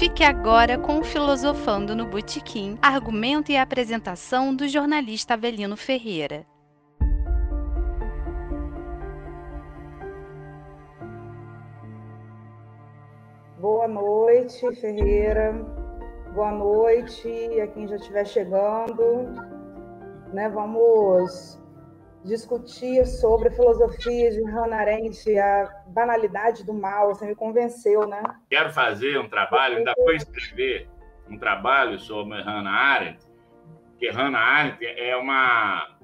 Fique agora com o Filosofando no Botequim, argumento e apresentação do jornalista Avelino Ferreira. Boa noite, Ferreira. Boa noite a quem já estiver chegando. Né, vamos discutir sobre a filosofia de Hannah Arendt, a banalidade do mal. Você me convenceu, né? Quero fazer um trabalho, ainda vou escrever um trabalho sobre Hannah Arendt, porque Hannah Arendt é uma,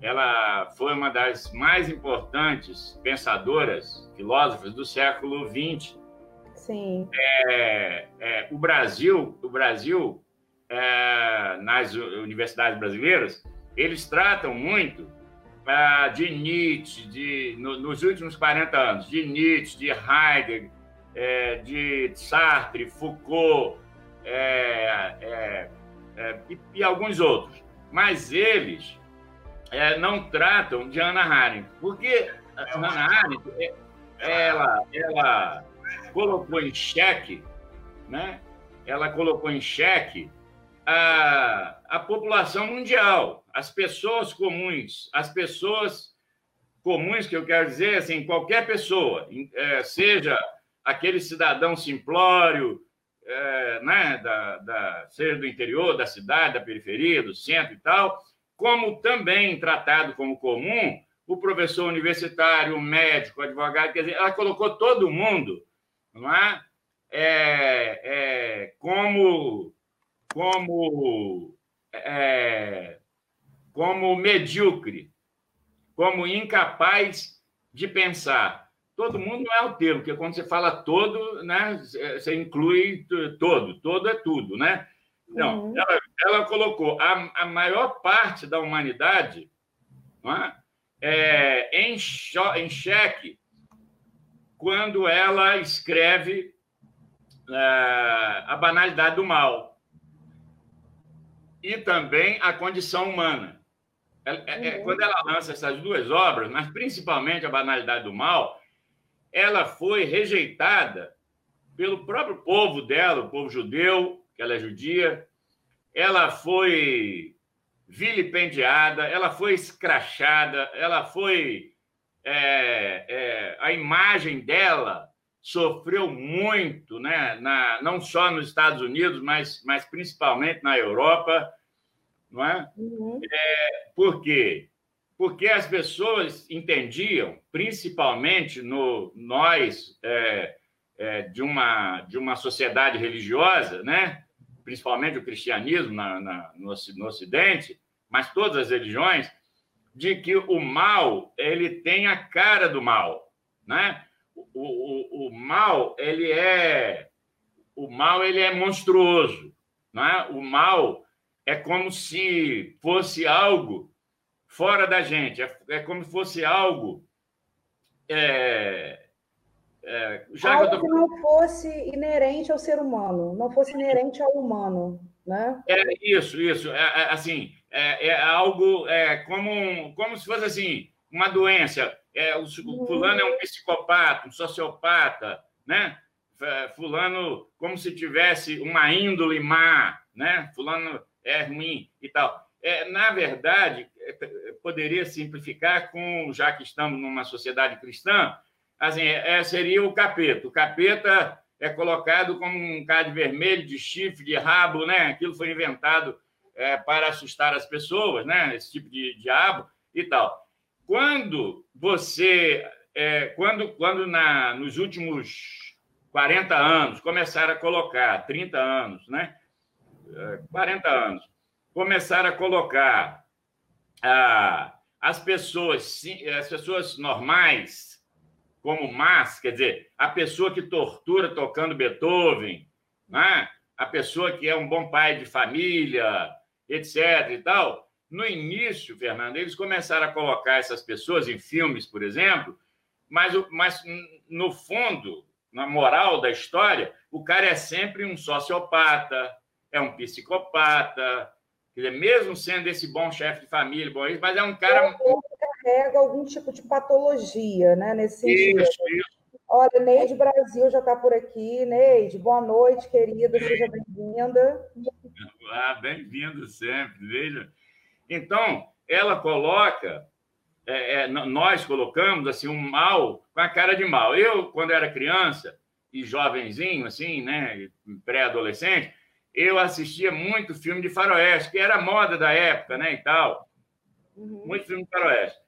ela foi uma das mais importantes pensadoras, filósofas do século XX. Sim. É, é, o Brasil, o Brasil, é, nas universidades brasileiras, eles tratam muito ah, de Nietzsche, de, no, nos últimos 40 anos, de Nietzsche, de Heidegger, é, de Sartre, Foucault é, é, é e, e, alguns outros. Mas eles é, não tratam de Ana Arendt, porque Ana Arendt, ela, ela colocou em xeque, né? ela colocou em xeque a, a população mundial, as pessoas comuns, as pessoas comuns que eu quero dizer, assim, qualquer pessoa, é, seja aquele cidadão simplório, é, né, da, da, seja do interior, da cidade, da periferia, do centro e tal, como também tratado como comum o professor universitário, o médico, o advogado, quer dizer, ela colocou todo mundo, não é? é, é como como, é, como medíocre, como incapaz de pensar. Todo mundo não é o termo, porque quando você fala todo, né, você inclui todo, todo é tudo, né? Não, uhum. ela, ela, colocou a, a, maior parte da humanidade é? É, em, em xeque quando ela escreve é, a banalidade do mal e também a condição humana. É, é, uhum. Quando ela lança essas duas obras, mas principalmente a banalidade do mal, ela foi rejeitada pelo próprio povo dela, o povo judeu, que ela é judia, ela foi vilipendiada, ela foi escrachada, ela foi. É, é, a imagem dela sofreu muito, né, na, não só nos Estados Unidos, mas, mas principalmente na Europa, não é? Uhum. é? Por quê? Porque as pessoas entendiam, principalmente no nós é, é, de uma de uma sociedade religiosa, né? Principalmente o cristianismo na, na, no, no Ocidente, mas todas as religiões, de que o mal ele tem a cara do mal, né? O, o, o mal ele é o mal ele é monstruoso, não é? O mal é como se fosse algo fora da gente, é, é como se fosse algo é, é, já algo que, tô... não fosse inerente ao ser humano, não fosse inerente ao humano, né? É isso, isso, é, é assim, é, é algo é como como se fosse assim uma doença é, o, fulano é um psicopata, um sociopata, né? Fulano como se tivesse uma índole má, né? Fulano é ruim e tal. É, na verdade, é, poderia simplificar com, já que estamos numa sociedade cristã, assim, é, seria o capeta. O capeta é colocado como um cara de vermelho, de chifre, de rabo, né? Aquilo foi inventado é, para assustar as pessoas, né? Esse tipo de diabo e tal. Quando você, é, quando, quando na, nos últimos 40 anos começaram a colocar, 30 anos, né? 40 é, anos, começaram a colocar ah, as pessoas, as pessoas normais como más, quer dizer, a pessoa que tortura tocando Beethoven, né? a pessoa que é um bom pai de família, etc. e tal, no início, Fernando, eles começaram a colocar essas pessoas em filmes, por exemplo, mas, mas no fundo, na moral da história, o cara é sempre um sociopata, é um psicopata, quer dizer, mesmo sendo esse bom chefe de família, bom, mas é um cara. Ele carrega algum tipo de patologia, né? Nesse sentido. Isso, isso. Olha, Neide Brasil já está por aqui. Neide, boa noite, querida, seja bem-vinda. Ah, bem-vindo sempre, veja. Então, ela coloca, é, é, nós colocamos assim um mal com a cara de mal. Eu, quando era criança e jovenzinho, assim, né, pré-adolescente, eu assistia muito filme de faroeste, que era moda da época, né, e tal. Uhum. Muito filme de faroeste.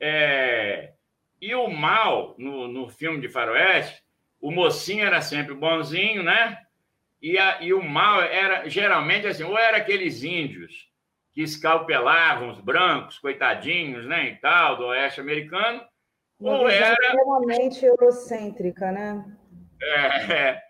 É... E o mal, no, no filme de faroeste, o mocinho era sempre bonzinho, né? E, a, e o mal era, geralmente, assim, ou era aqueles índios que escalpelavam os brancos, coitadinhos, né, e tal, do oeste americano, Uma ou era... extremamente eurocêntrica, né? É,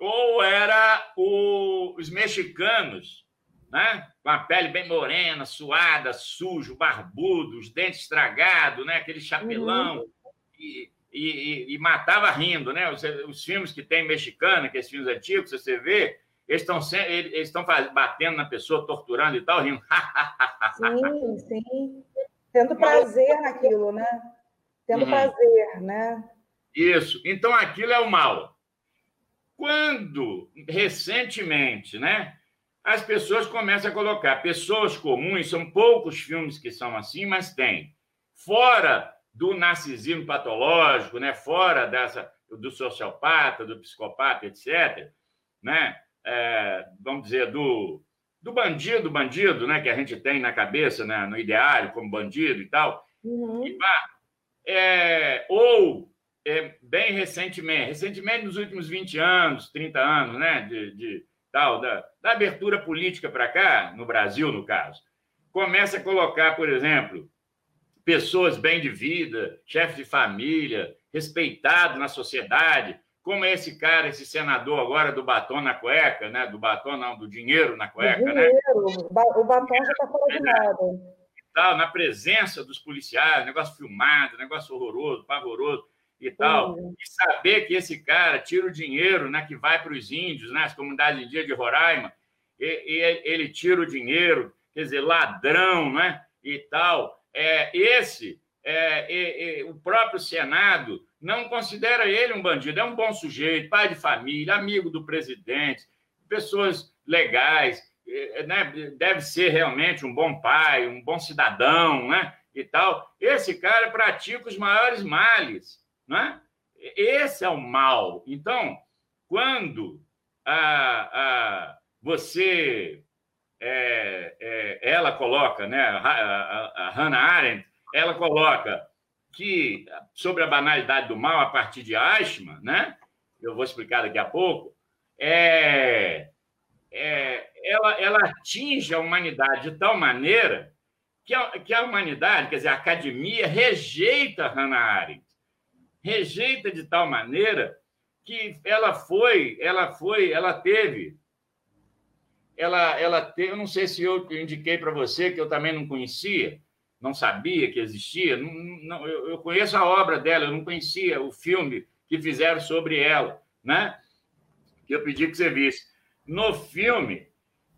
ou era o, os mexicanos, né? com a pele bem morena, suada, sujo, barbudo, os dentes estragados, né? aquele chapelão, uhum. e, e, e, matava rindo. Né? Os, os, filmes que tem mexicano, aqueles filmes antigos, você vê, eles estão eles estão batendo na pessoa, torturando e tal, rindo. sim, sim. Tendo prazer naquilo, né? Tendo uhum. prazer, né? Isso. Então, aquilo é o mal. Quando, recentemente, né, as pessoas começam a colocar pessoas comuns, são poucos filmes que são assim, mas tem. Fora do narcisismo patológico, né, fora dessa do sociopata, do psicopata, etc., né, é, vamos dizer, do, do bandido, bandido, né, que a gente tem na cabeça, né, no ideário, como bandido e tal, uhum. e, é, ou é, bem recentemente, recentemente nos últimos 20 anos, 30 anos, né, de, de tal, da, da abertura política para cá, no Brasil, no caso, começa a colocar, por exemplo, pessoas bem de vida, chefe de família, respeitado na sociedade, como esse cara, esse senador agora do batom na cueca, né? Do batom, não, do dinheiro na cueca, né? dinheiro. né? O batom já está fora de é, moda. Tal, na presença dos policiais, negócio filmado, negócio horroroso, pavoroso e tal, uhum. e saber que esse cara tira o dinheiro né, que vai para os índios, né, as comunidades indígenas de Roraima, e, e, ele tira o dinheiro, quer dizer, ladrão né, e tal. É, esse, é, é, o próprio Senado não considera ele um bandido, é um bom sujeito, pai de família, amigo do presidente, pessoas legais, é, né, deve ser realmente um bom pai, um bom cidadão, né, e tal. Esse cara pratica os maiores males né? Esse é o mal. Então, quando a, a, você é, é, ela coloca, né, a, a, a Hannah Arendt, ela coloca que sobre a banalidade do mal a partir de Eichmann, né? Eu vou explicar daqui a pouco. É, é, ela, ela atinge a humanidade de tal maneira que a, que a humanidade, quer dizer, a academia rejeita Hannah Arendt rejeita de tal maneira que ela foi, ela foi, ela teve, ela, ela teve, eu não sei se eu indiquei para você que eu também não conhecia, não sabia que existia, não, não, eu, eu conheço a obra dela, eu não conhecia o filme que fizeram sobre ela, né? Que eu pedi que você visse. No filme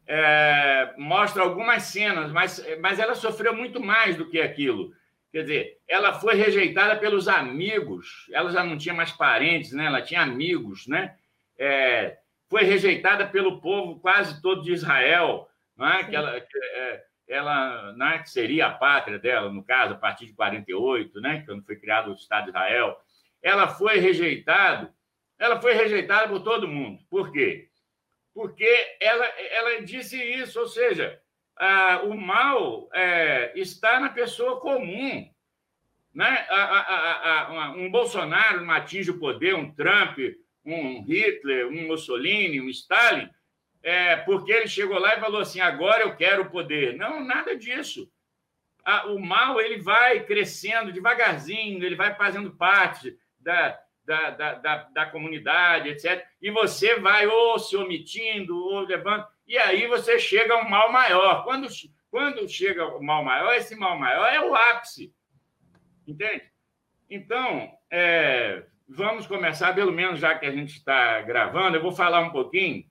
é, mostra algumas cenas, mas, mas ela sofreu muito mais do que aquilo. Quer dizer, ela foi rejeitada pelos amigos, ela já não tinha mais parentes, né? ela tinha amigos, né? É, foi rejeitada pelo povo quase todo de Israel, não é? que ela, que, é, ela é? que seria a pátria dela, no caso, a partir de 48, né? quando foi criado o Estado de Israel. Ela foi rejeitada, ela foi rejeitada por todo mundo. Por quê? Porque ela, ela disse isso, ou seja, ah, o mal é, está na pessoa comum. Né? um Bolsonaro não atinge o poder, um Trump, um Hitler, um Mussolini, um Stalin, é, porque ele chegou lá e falou assim: agora eu quero o poder. Não, nada disso. o mal ele vai crescendo devagarzinho, ele vai fazendo parte da, da, da, da, da comunidade, etc. E você vai ou se omitindo, ou levando e aí você chega a um mal maior. Quando, quando chega o mal maior, esse mal maior é o ápice. Entende? Então, é, vamos começar, pelo menos já que a gente está gravando, eu vou falar um pouquinho.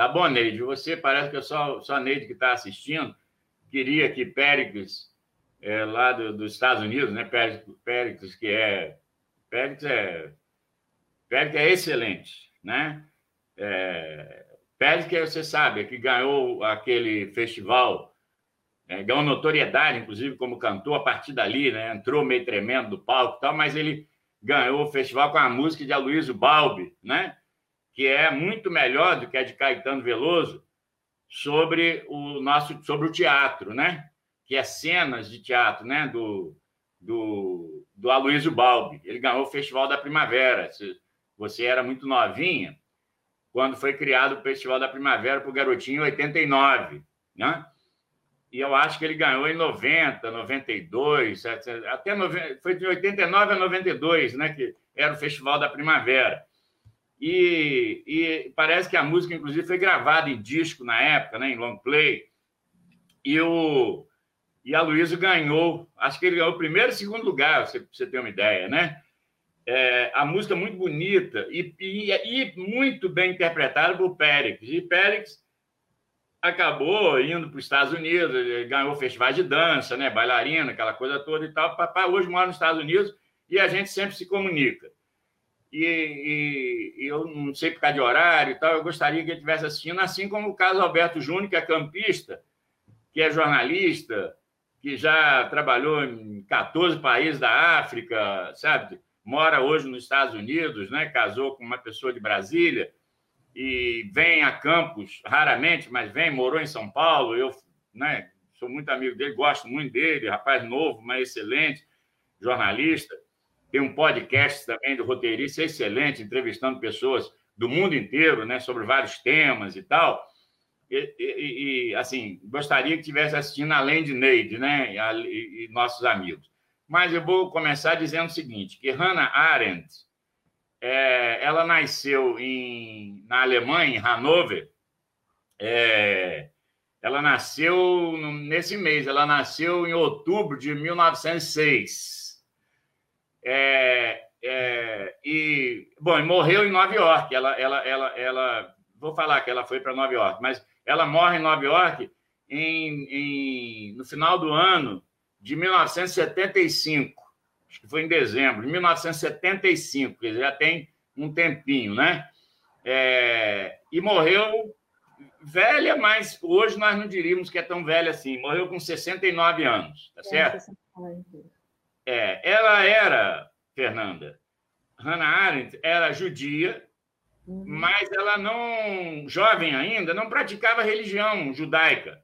Tá bom, Neide? Você parece que é só, só Neide que está assistindo. Queria que Péricles, é, lá do, dos Estados Unidos, né? Péricles, Péricles que é. Péricles é Pérez é excelente, né? É, que você sabe, que ganhou aquele festival, é, ganhou notoriedade, inclusive como cantor a partir dali, né? Entrou meio tremendo do palco e tal, mas ele ganhou o festival com a música de Aloysio Balbi, né? Que é muito melhor do que a de Caetano Veloso sobre o nosso sobre o teatro, né? Que é cenas de teatro, né? Do do, do Aloysio Balbi. Ele ganhou o Festival da Primavera. Você era muito novinha quando foi criado o Festival da Primavera para o Garotinho em 89, né? E eu acho que ele ganhou em 90, 92, até 90, foi de 89 a 92, né? Que era o Festival da Primavera. E, e, parece que a música, inclusive, foi gravada em disco na época, né, em long play. E, o, e a Luísa ganhou, acho que ele ganhou o primeiro e segundo lugar, para você ter uma ideia, né? É, a música muito bonita e, e, e, muito bem interpretada por Périx. E Périx acabou indo para os Estados Unidos, ganhou festivais de dança, né, bailarina, aquela coisa toda e tal. Papai hoje mora nos Estados Unidos e a gente sempre se comunica. E, e, eu não sei por causa de horário e tal, eu gostaria que ele estivesse assistindo, assim como o caso Alberto Júnior, que é campista, que é jornalista, que já trabalhou em 14 países da África, sabe? Mora hoje nos Estados Unidos, né? Casou com uma pessoa de Brasília e vem a Campos raramente, mas vem, morou em São Paulo. Eu, né, sou muito amigo dele, gosto muito dele, rapaz novo, mas excelente jornalista. Tem um podcast também do roteirista excelente, entrevistando pessoas do mundo inteiro, né, sobre vários temas e tal. E, e, e assim, gostaria que tivesse assistindo além de Neide, né, e, e nossos amigos. Mas eu vou começar dizendo o seguinte, que Hannah Arendt, é, ela nasceu em, na Alemanha, em Hannover. É, ela nasceu nesse mês, ela nasceu em outubro de 1906. É, é, e, bom, morreu em Nova York. Ela, ela, ela, ela, vou falar que ela foi para Nova York, mas ela morre em Nova York em, em, no final do ano de 1975 acho que foi em dezembro de 1975, quer dizer, já tem um tempinho, né? É, e morreu velha, mas hoje nós não diríamos que é tão velha assim. Morreu com 69 anos, tá certo? É, ela era, Fernanda, Hannah Arendt era judia, uhum. mas ela não, jovem ainda, não praticava religião judaica.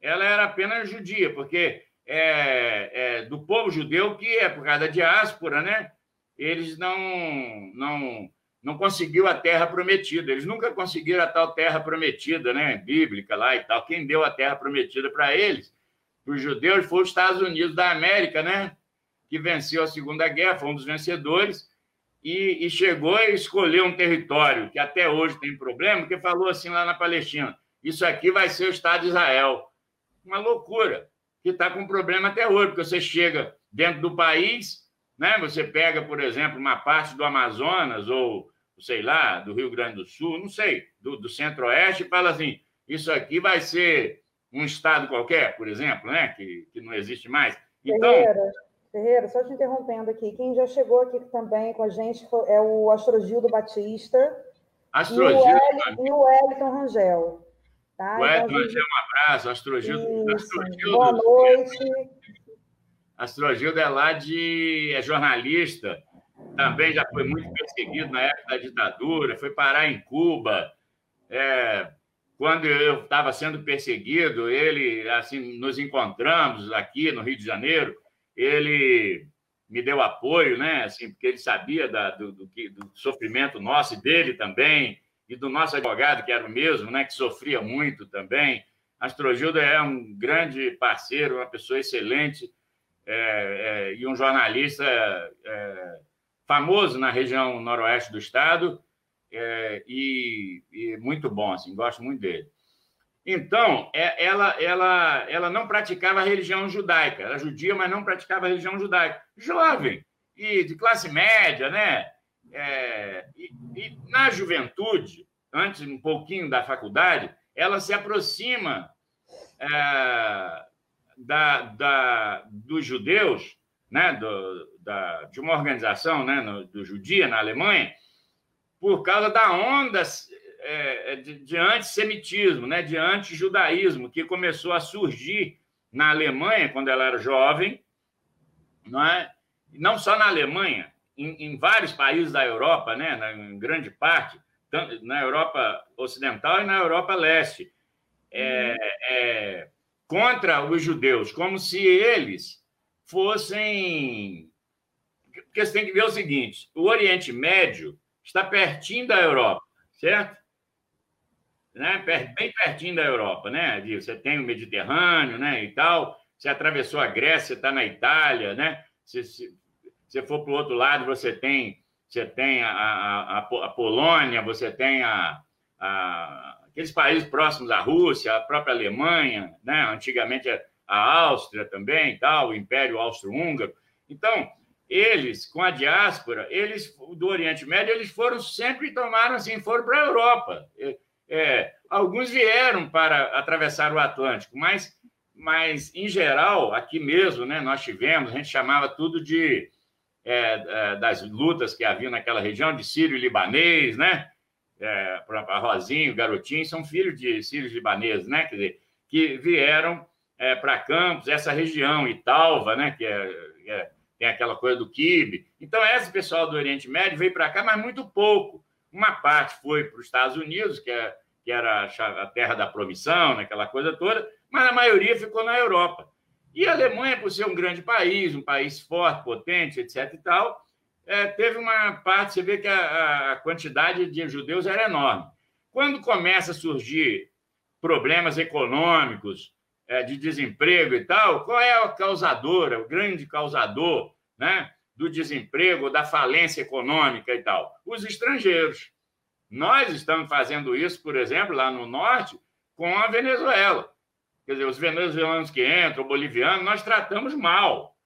Ela era apenas judia, porque é, é, do povo judeu que é por causa da diáspora, né? Eles não não não conseguiu a terra prometida. Eles nunca conseguiram a tal terra prometida, né? Bíblica lá e tal. Quem deu a terra prometida para eles, para os judeus, foi os Estados Unidos da América, né? Que venceu a Segunda Guerra, foi um dos vencedores e, e chegou e escolheu um território que até hoje tem problema, que falou assim lá na Palestina: isso aqui vai ser o Estado de Israel. Uma loucura que está com problema até hoje, porque você chega dentro do país, né? você pega, por exemplo, uma parte do Amazonas ou, sei lá, do Rio Grande do Sul, não sei, do, do Centro-Oeste, e fala assim: isso aqui vai ser um estado qualquer, por exemplo, né? que, que não existe mais. Então, Ferreira, só te interrompendo aqui, quem já chegou aqui também com a gente é o Astrogildo Batista Astrogildo, e o Wellington Rangel. Tá? Ué, então, gente... um abraço, Astrogildo. Astrogildo. Boa noite. Astrogildo é lá de. é jornalista, também já foi muito perseguido na época da ditadura, foi parar em Cuba. É, quando eu estava sendo perseguido, ele, assim, nos encontramos aqui no Rio de Janeiro, ele me deu apoio, né, assim, porque ele sabia da, do, do, do sofrimento nosso e dele também, e do nosso advogado, que era o mesmo, né, que sofria muito também. Astrogildo é um grande parceiro, uma pessoa excelente é, é, e um jornalista é, famoso na região noroeste do estado é, e, e, muito bom, assim, gosto muito dele. Então, é, ela, ela, ela não praticava a religião judaica, era judia, mas não praticava a religião judaica. Jovem e de classe média, né? É, e, e, na juventude, antes um pouquinho da faculdade, ela se aproxima é, da, da, dos judeus, né, do, da, de uma organização né, no, do Judia na Alemanha, por causa da onda é, de, de antissemitismo, né, de antijudaísmo, que começou a surgir na Alemanha, quando ela era jovem, não, é? não só na Alemanha, em, em vários países da Europa, né, na, em grande parte, na Europa Ocidental e na Europa Leste, é, uhum. é, contra os judeus, como se eles fossem. Porque você tem que ver o seguinte: o Oriente Médio está pertinho da Europa, certo? Né? Bem pertinho da Europa, né? Você tem o Mediterrâneo, né? E tal. Você atravessou a Grécia, está na Itália, né? Se, se for para o outro lado, você tem você tem a, a, a Polônia, você tem a, a, aqueles países próximos à Rússia, a própria Alemanha, né? antigamente a Áustria também, tal, o Império Austro-Húngaro. Então, eles, com a diáspora, eles do Oriente Médio, eles foram sempre tomaram assim, foram para a Europa. É, é, alguns vieram para atravessar o Atlântico, mas, mas em geral, aqui mesmo, né, nós tivemos, a gente chamava tudo de é, é, das lutas que havia naquela região, de sírio libanês, né? É, Rosinho, Garotinho, são filhos de sírios libaneses, né? Quer dizer, que vieram é, para Campos, essa região, Italva, né? Que é, é, tem aquela coisa do Kibe. Então, esse pessoal do Oriente Médio veio para cá, mas muito pouco. Uma parte foi para os Estados Unidos, que, é, que era a terra da naquela né? coisa toda, mas a maioria ficou na Europa. E a Alemanha, por ser um grande país, um país forte, potente, etc. e tal, é, teve uma parte, você vê que a, a quantidade de judeus era enorme. Quando começa a surgir problemas econômicos, é, de desemprego e tal, qual é a causadora, o grande causador né, do desemprego, da falência econômica e tal? Os estrangeiros. Nós estamos fazendo isso, por exemplo, lá no norte, com a Venezuela. Quer dizer, os venezuelanos que entram, o boliviano, nós tratamos mal.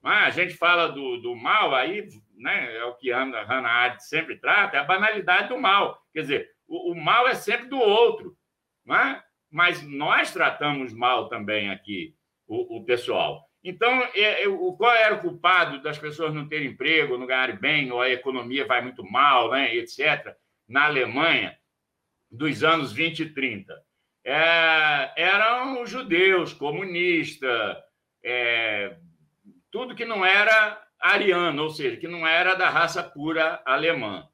Mas a gente fala do, do mal, aí né, é o que a Hannah Arendt sempre trata, é a banalidade do mal. Quer dizer, o, o mal é sempre do outro. Né? Mas nós tratamos mal também aqui o, o pessoal. Então, é, é, o, qual era o culpado das pessoas não terem emprego, não ganharem bem, ou a economia vai muito mal, né, etc., na Alemanha, dos anos 20 e 30? é, eram judeus, comunistas, é, tudo que não era ariano, ou seja, que não era da raça pura alemã.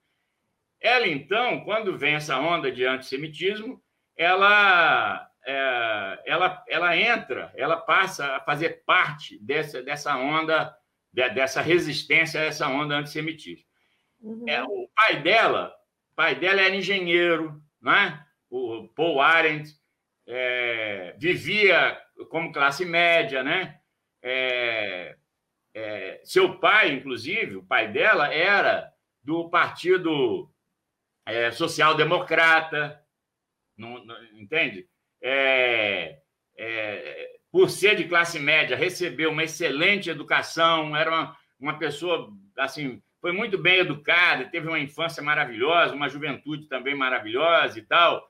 Ela, então, quando vem essa onda de antissemitismo, ela, é, ela, ela entra, ela passa a fazer parte dessa, dessa onda, dessa resistência a essa onda antissemitismo. Uhum. É, o pai dela, pai dela era engenheiro, né? o Paul Arendt, é, vivia como classe média, né? É, é, seu pai, inclusive, o pai dela, era do Partido é, Social Democrata, não, não, entende? É, é, por ser de classe média, recebeu uma excelente educação, era uma, uma pessoa, assim, foi muito bem educada, teve uma infância maravilhosa, uma juventude também maravilhosa e tal.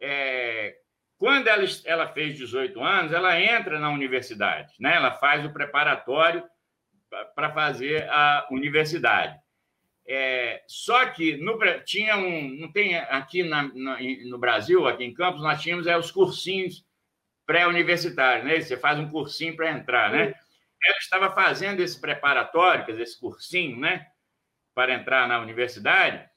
É, quando ela, ela fez 18 anos, ela entra na universidade, né? ela faz o preparatório para fazer a universidade. É, só que no, tinha um. Não tem aqui na, no Brasil, aqui em Campos, nós tínhamos é, os cursinhos pré-universitários, né? Você faz um cursinho para entrar, né? Ela estava fazendo esse preparatório, quer dizer, esse cursinho, né? Para entrar na universidade,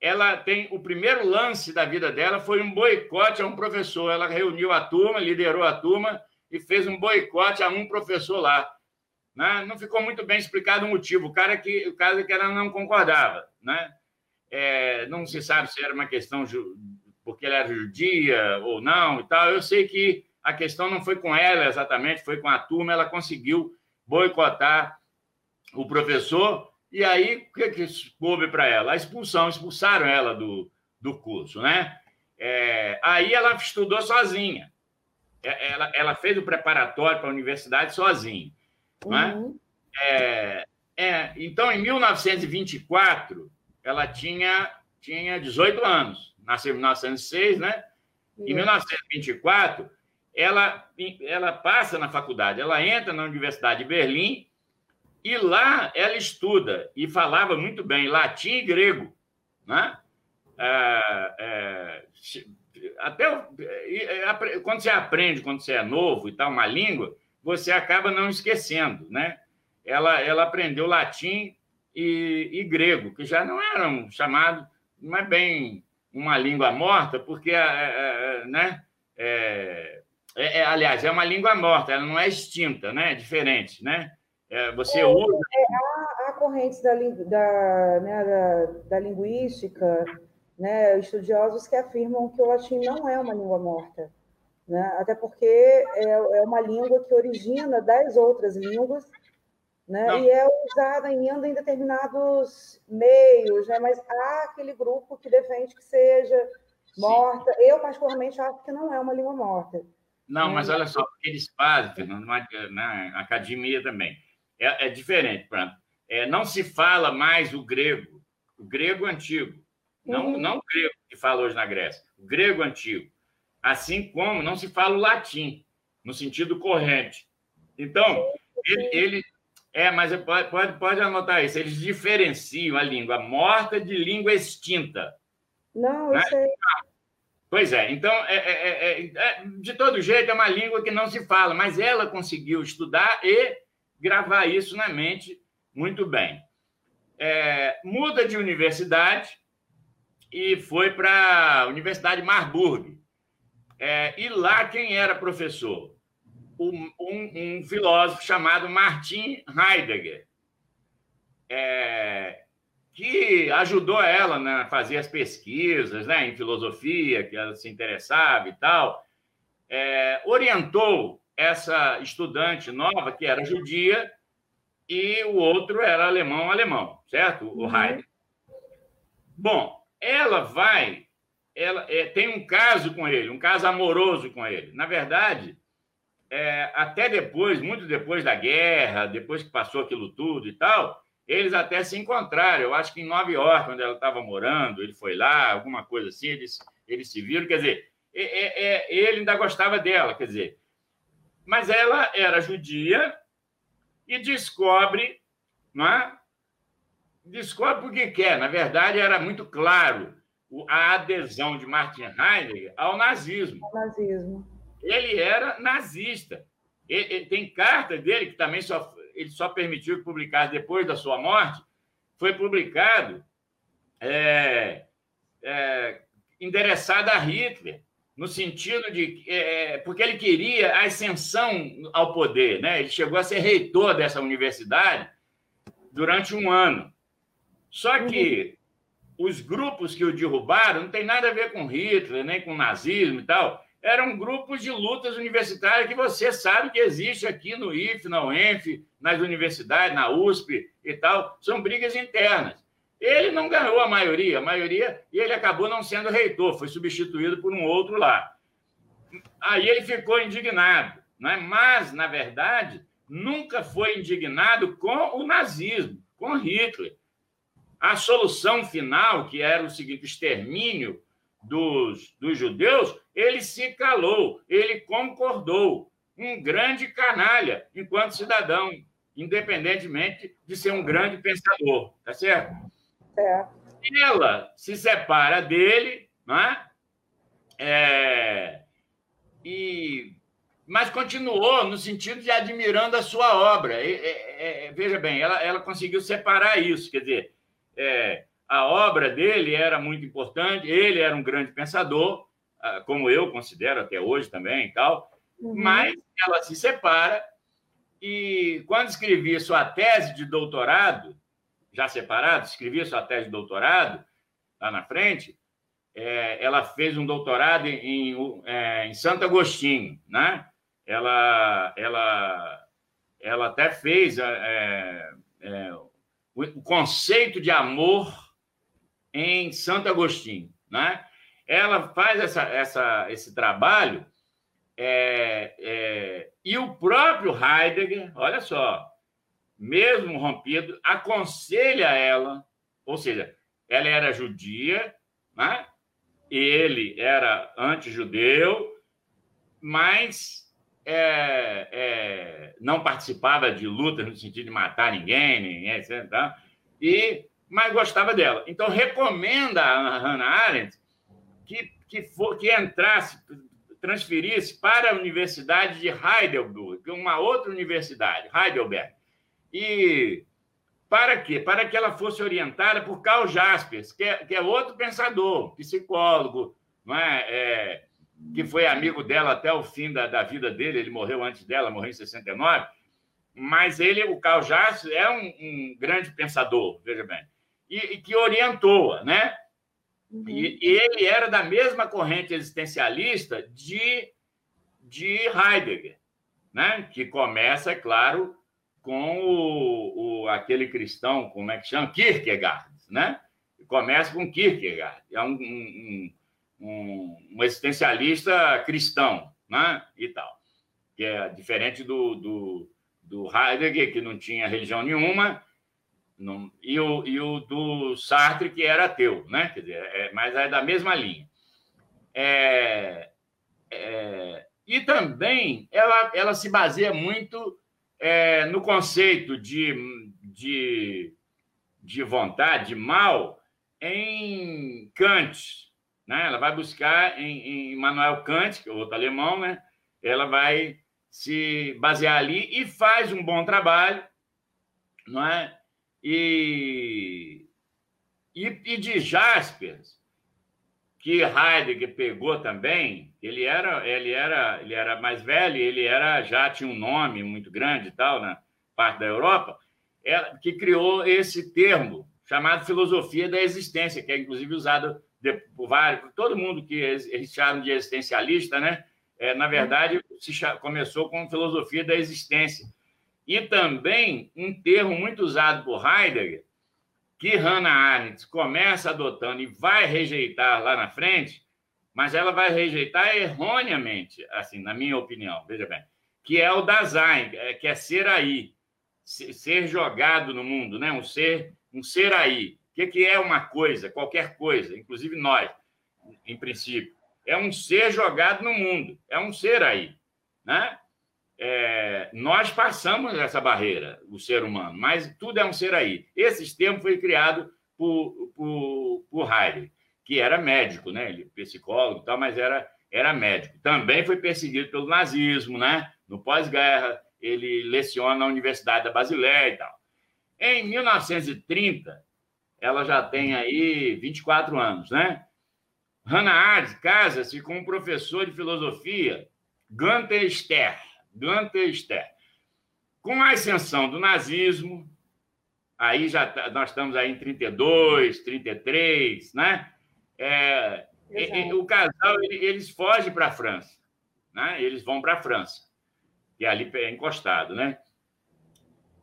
ela tem o primeiro lance da vida dela foi um boicote a um professor. Ela reuniu a turma, liderou a turma e fez um boicote a um professor lá. Né? Não ficou muito bem explicado o motivo. O cara que o é que ela não concordava, né? É, não se sabe se era uma questão porque ela era judia ou não e tal. Eu sei que a questão não foi com ela exatamente, foi com a turma. Ela conseguiu boicotar o professor e aí, o que, que coube para ela? A expulsão, expulsaram ela do, do curso, né? É, aí ela estudou sozinha. É, ela, ela fez o preparatório para a universidade sozinha. Né? Uhum. É, é, então, em 1924, ela tinha, tinha 18 anos. Nasceu em 1906, né? Uhum. Em 1924, ela, ela passa na faculdade, ela entra na Universidade de Berlim e lá ela estuda e falava muito bem latim e grego. né? É, é, até quando você aprende, quando você é novo e tal, uma língua, você acaba não esquecendo, né? Ela, ela aprendeu latim e, e grego, que já não eram chamados, não é bem uma língua morta, porque, é, é, é né? É, é, é, aliás, é uma língua morta, ela não é extinta, né? É diferente, né? você usa... há, há correntes da, da, né, da, da linguística né, estudiosos que afirmam que o latim não é uma língua morta, né, até porque é, é uma língua que origina das outras línguas né, e é usada ainda em determinados meios, né, mas há aquele grupo que defende que seja morta. Sim. Eu, particularmente, acho que não é uma língua morta. Não, né? mas olha só, eles fazem, Fernando, na academia também, é, é diferente. É, não se fala mais o grego, o grego antigo. Não, uhum. não o grego que fala hoje na Grécia, o grego antigo. Assim como não se fala o latim, no sentido corrente. Então, ele, ele é, mas pode, pode, pode anotar isso, eles diferenciam a língua morta de língua extinta. Não, né? eu sei. Pois é, então, é, é, é, é, de todo jeito, é uma língua que não se fala, mas ela conseguiu estudar e gravar isso na mente muito bem. É, muda de universidade, e foi para a Universidade de Marburg. É, e lá quem era professor? Um, um, um filósofo chamado Martin Heidegger, é, que ajudou ela né, a fazer as pesquisas né, em filosofia, que ela se interessava e tal, é, orientou essa estudante nova, que era judia, e o outro era alemão-alemão, certo? O uhum. Heidegger. Bom, ela vai, ela é, tem um caso com ele, um caso amoroso com ele. Na verdade, é, até depois, muito depois da guerra, depois que passou aquilo tudo e tal, eles até se encontraram. Eu acho que em Nova York, onde ela estava morando, ele foi lá, alguma coisa assim, eles, eles se viram. Quer dizer, é, é, é ele ainda gostava dela, quer dizer. Mas ela era judia e descobre não é? descobre porque quer. Na verdade, era muito claro a adesão de Martin Heidegger ao nazismo. Ao nazismo. Ele era nazista. Ele, ele, tem carta dele que também só, ele só permitiu que publicasse depois da sua morte. Foi publicado é, é, endereçado a Hitler, no sentido de. É, porque ele queria a ascensão ao poder. Né? Ele chegou a ser reitor dessa universidade durante um ano. Só que uhum. Os grupos que o derrubaram não tem nada a ver com Hitler, nem com nazismo e tal. Eram grupos de lutas universitárias que você sabe que existe aqui no IF, na UENF, nas universidades, na USP e tal. São brigas internas. Ele não ganhou a maioria, a maioria, e ele acabou não sendo reitor, foi substituído por um outro lá. Aí ele ficou indignado, é? mas, na verdade, nunca foi indignado com o nazismo, com Hitler. A solução final, que era o seguinte: o extermínio dos, dos judeus, ele se calou, ele concordou. Um grande canalha enquanto cidadão, independentemente de ser um grande pensador, tá certo? É. Ela se separa dele, não é? e mas continuou no sentido de admirando a sua obra. É, é, veja bem, ela, ela conseguiu separar isso, quer dizer, é, a obra dele era muito importante, ele era um grande pensador, ah, como eu considero até hoje também e tal, uhum. mas ela se separa e quando escrevia sua tese de doutorado, já separado, escrevia sua tese de doutorado lá na frente, é, ela fez um doutorado em, em, é, em Santo Agostinho, né? Ela, ela, ela até fez é, é o conceito de amor em Santo Agostinho. Né? Ela faz essa, essa, esse trabalho é, é, e o próprio Heidegger, olha só, mesmo rompido, aconselha ela, ou seja, ela era judia, né? ele era anti-judeu, mas é, é, não participava de lutas no sentido de matar ninguém, nem etc. Tá? E, mas gostava dela. Então, recomenda a Hannah Arendt que, que, for, que entrasse, transferisse para a Universidade de Heidelberg, é uma outra universidade, Heidelberg. E para quê? Para que ela fosse orientada por Karl Jaspers, que é, que é outro pensador, psicólogo, não é? é? Que foi amigo dela até o fim da, da vida dele, ele morreu antes dela, morreu em 69, mas ele, o Karl Jaspers, é um, um grande pensador, veja bem, e, e que orientou-a, né? Uhum. E, e, ele era da mesma corrente existencialista de, de Heidegger, né? que começa, é claro, com o, o, aquele cristão, como é que chama? Kierkegaard, né? Começa com Kierkegaard, é um, um, um, um existencialista cristão, né? E tal, que é diferente do, do, do Heidegger, que não tinha religião nenhuma, não, e, o, e o do Sartre, que era ateu, né? Quer dizer, é, mas é da mesma linha. É, é, e também ela, ela se baseia muito é, no conceito de, de, de vontade, de mal, em Kant. Né? Ela vai buscar em, em Immanuel Kant, que é outro alemão, né? ela vai se basear ali e faz um bom trabalho, não é? E, e, e de Jaspers, que Heidegger pegou também, ele era, ele era, ele era mais velho, ele era já tinha um nome muito grande e tal na parte da Europa, é, que criou esse termo chamado filosofia da existência, que é inclusive usado de, vários, todo mundo que eles chamam de existencialista, né? É, na verdade, começou com filosofia da existência. E também um termo muito usado por Heidegger, que Hannah Arendt começa adotando e vai rejeitar lá na frente, mas ela vai rejeitar erroneamente, assim, na minha opinião, veja bem, que é o Dasein, é, que é ser aí, ser jogado no mundo, né? um ser um ser aí. O que, é uma coisa, qualquer coisa, inclusive nós, em princípio? É um ser jogado no mundo, é um ser aí. Né? é, nós passamos essa barreira, o ser humano, mas tudo é um ser aí. Esse sistema foi criado por, por, por Heidegger, que era médico, né? Ele psicólogo e tal, mas era, era médico. Também foi perseguido pelo nazismo, né? No pós-guerra, ele leciona na Universidade da Basileia e tal. Em 1930, ela já tem aí 24 anos, né? Hannah Arendt casa-se com um professor de filosofia, Gunther Ster Esther. Com a ascensão do nazismo, aí já tá, nós estamos aí em 32, 33, né? É, e, o casal eles fogem para a França, né? Eles vão para a França, que é ali é encostado, né?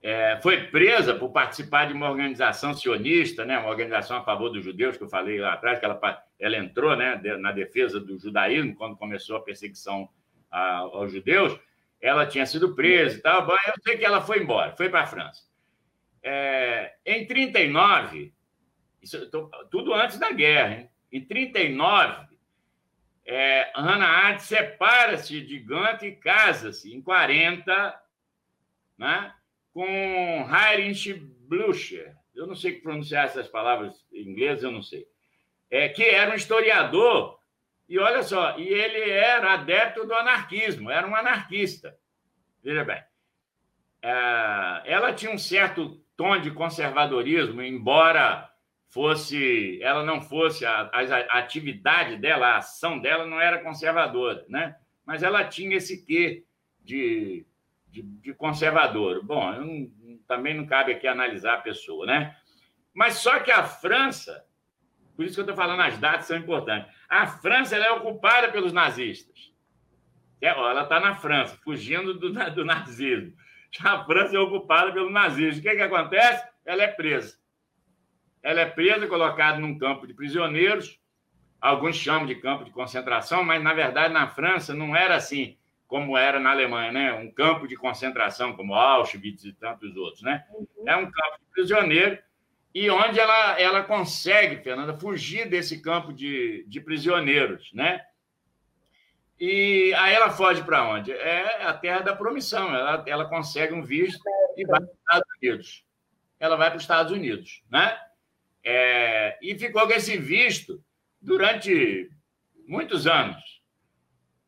É, foi presa por participar de uma organização sionista, né? Uma organização a favor dos judeus que eu falei lá atrás, que ela, ela entrou, né? Na defesa do judaísmo quando começou a perseguição aos judeus ela tinha sido presa e tal. Eu sei que ela foi embora, foi para a França. É, em 39, isso, tô, tudo antes da guerra, hein? em 39, é, Hannah Arendt separa-se de Gant e casa-se em 40 né, com Heinrich Blücher. Eu não sei pronunciar essas palavras em inglês, eu não sei. É, que era um historiador e olha só, e ele era adepto do anarquismo, era um anarquista. Veja bem. É, ela tinha um certo tom de conservadorismo, embora fosse, ela não fosse a, a, atividade dela, a ação dela não era conservadora, né? Mas ela tinha esse quê de, de, de conservador. Bom, não, também não cabe aqui analisar a pessoa, né? Mas só que a França por isso que eu estou falando, as datas são importantes. A França é ocupada pelos nazistas. É, ela está na França, fugindo do, do nazismo. A França é ocupada pelo nazismo. O que, que acontece? Ela é presa. Ela é presa, colocada num campo de prisioneiros. Alguns chamam de campo de concentração, mas, na verdade, na França não era assim como era na Alemanha, né? Um campo de concentração, como Auschwitz e tantos outros, né? Uhum. É um campo de prisioneiro e onde ela, ela consegue, Fernanda, fugir desse campo de, de prisioneiros, né? E aí ela foge para onde? É a terra da promissão. Ela, ela consegue um visto e vai para os Estados Unidos. Ela vai para os Estados Unidos, né? É, e ficou com esse visto durante muitos anos.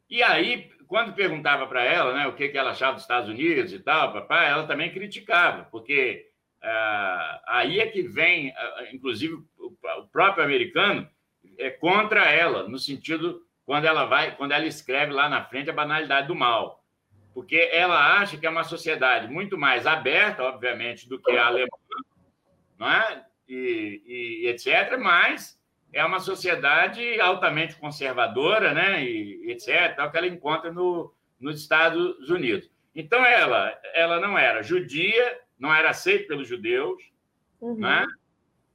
E aí, quando perguntava para ela né, o que, que ela achava dos Estados Unidos e tal, papai, ela também criticava, porque ah, aí é que vem, ah, inclusive, o, próprio americano é contra ela, no sentido quando ela vai, quando ela escreve lá na frente a banalidade do mal, porque ela acha que é uma sociedade muito mais aberta, obviamente, do que a alemã, não é? e, e etc. Mas é uma sociedade altamente conservadora, né? E, etc. Tal que ela encontra no, nos Estados Unidos. Então ela, ela não era judia, não era aceita pelos judeus, uhum. né?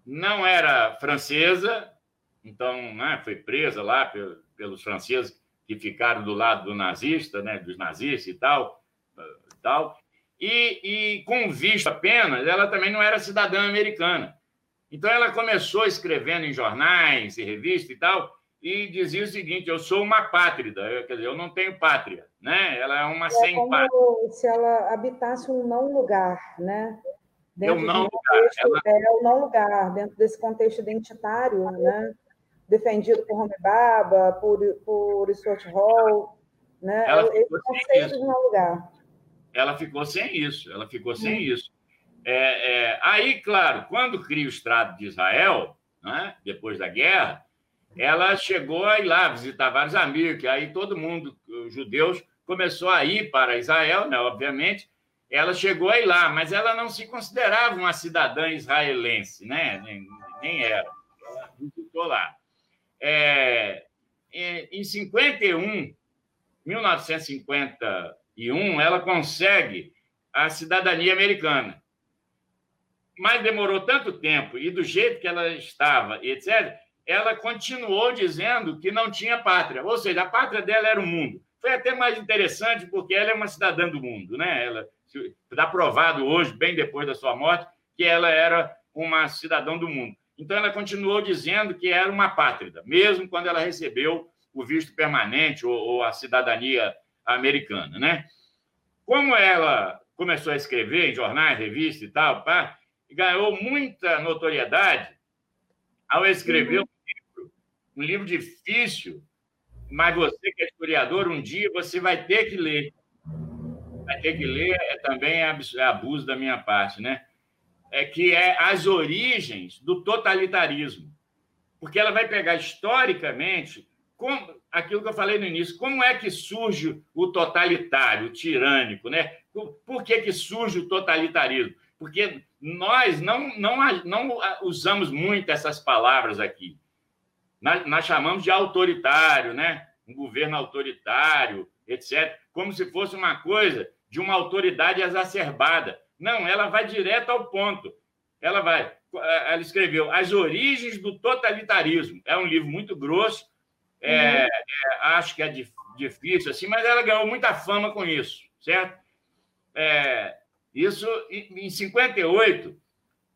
não era francesa, então né, foi presa lá pelos franceses que ficaram do lado do nazista, né, dos nazistas e tal, tal. E, e com visto apenas, ela também não era cidadã americana. Então ela começou escrevendo em jornais e revistas e tal, e dizia o seguinte: eu sou uma pátrida, eu, quer dizer, eu não tenho pátria, né? Ela é uma é sem como pátria. Se ela habitasse um não lugar, né? Dentro um não lugar. Contexto, ela... É o não lugar, dentro desse contexto identitário, né? Defendido por Home Baba, por, por Stuart Hall, né? Esse conceito de não lugar. Ela ficou sem isso, ela ficou sem hum. isso. É, é, aí, claro, quando cria o Estado de Israel, né, depois da guerra, ela chegou a ir lá visitar vários amigos, que aí todo mundo, os judeus, começou a ir para Israel, né, obviamente. Ela chegou a ir lá, mas ela não se considerava uma cidadã israelense, né? nem, nem era. Ela visitou lá. É, em 51, 1951, ela consegue a cidadania americana mas demorou tanto tempo e do jeito que ela estava, etc., ela continuou dizendo que não tinha pátria, ou seja, a pátria dela era o mundo. Foi até mais interessante porque ela é uma cidadã do mundo, né? Ela está provado hoje, bem depois da sua morte, que ela era uma cidadã do mundo. Então ela continuou dizendo que era uma pátrida, mesmo quando ela recebeu o visto permanente ou, ou a cidadania americana, né? Como ela começou a escrever em jornais, revistas e tal, pá, ganhou muita notoriedade ao escrever uhum. um livro, um livro difícil, mas você que é historiador, um dia você vai ter que ler. Vai ter que ler, é também é abuso da minha parte, né? É que é as origens do totalitarismo. Porque ela vai pegar historicamente como, aquilo que eu falei no início, como é que surge o totalitário, o tirânico, né? Por que, que surge o totalitarismo? Porque nós não, não, não usamos muito essas palavras aqui. Nós, nós chamamos de autoritário, né? Um governo autoritário, etc., como se fosse uma coisa de uma autoridade exacerbada. Não, ela vai direto ao ponto. Ela vai. Ela escreveu As Origens do Totalitarismo. É um livro muito grosso, é, uhum. é, acho que é difícil, assim, mas ela ganhou muita fama com isso, certo? É, isso, em 58,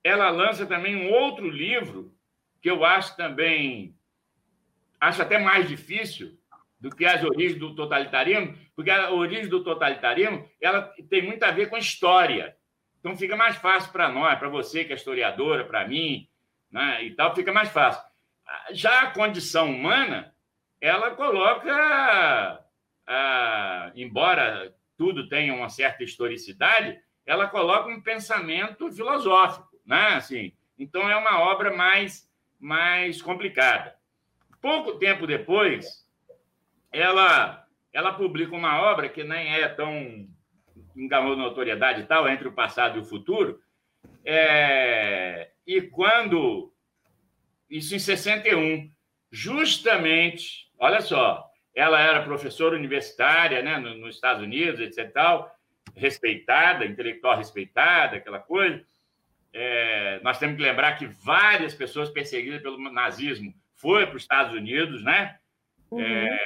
ela lança também um outro livro que eu acho também, acho até mais difícil do que as origens do totalitarismo, porque a origem do totalitarismo ela tem muito a ver com história. Então fica mais fácil para nós, para você que é historiadora, para mim, né, e tal, fica mais fácil. Já a condição humana, ela coloca, ah, embora tudo tenha uma certa historicidade, ela coloca um pensamento filosófico, né? Assim, então é uma obra mais mais complicada. Pouco tempo depois, ela ela publica uma obra que nem é tão enganou notoriedade e tal, entre o passado e o futuro. É, e quando isso em 61, justamente, olha só, ela era professora universitária, né, nos Estados Unidos, etc. Tal, respeitada, intelectual respeitada, aquela coisa. É, nós temos que lembrar que várias pessoas perseguidas pelo nazismo foram para os Estados Unidos, né? Uhum. É,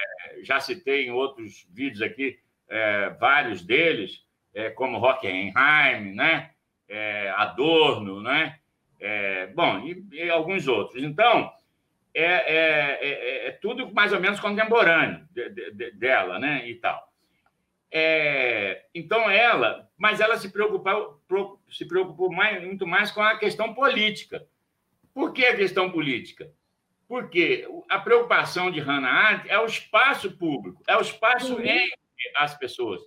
já citei em outros vídeos aqui é, vários deles, é, como Hockenheim, né? É, Adorno, né? É, bom, e, e, alguns outros. Então, é, é, tudo mais ou menos contemporâneo de, de, de, dela, né? E tal. É, então ela, mas ela se preocupou, se preocupou mais, muito mais com a questão política. Por que a questão política? Porque a preocupação de Hannah Arendt é o espaço público, é o espaço uhum. entre as pessoas,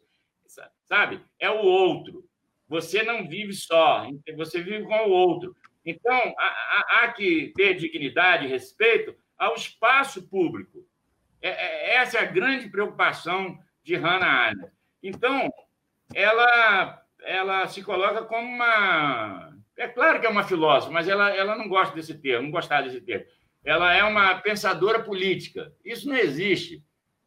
sabe? É o outro. Você não vive só, você vive com o outro. Então, há, há que ter dignidade e respeito ao espaço público. É, é, essa é a grande preocupação de Hannah Arendt. Então, ela, ela se coloca como uma. É claro que é uma filósofa, mas ela, ela não gosta desse termo, não gostava desse termo. Ela é uma pensadora política. Isso não existe.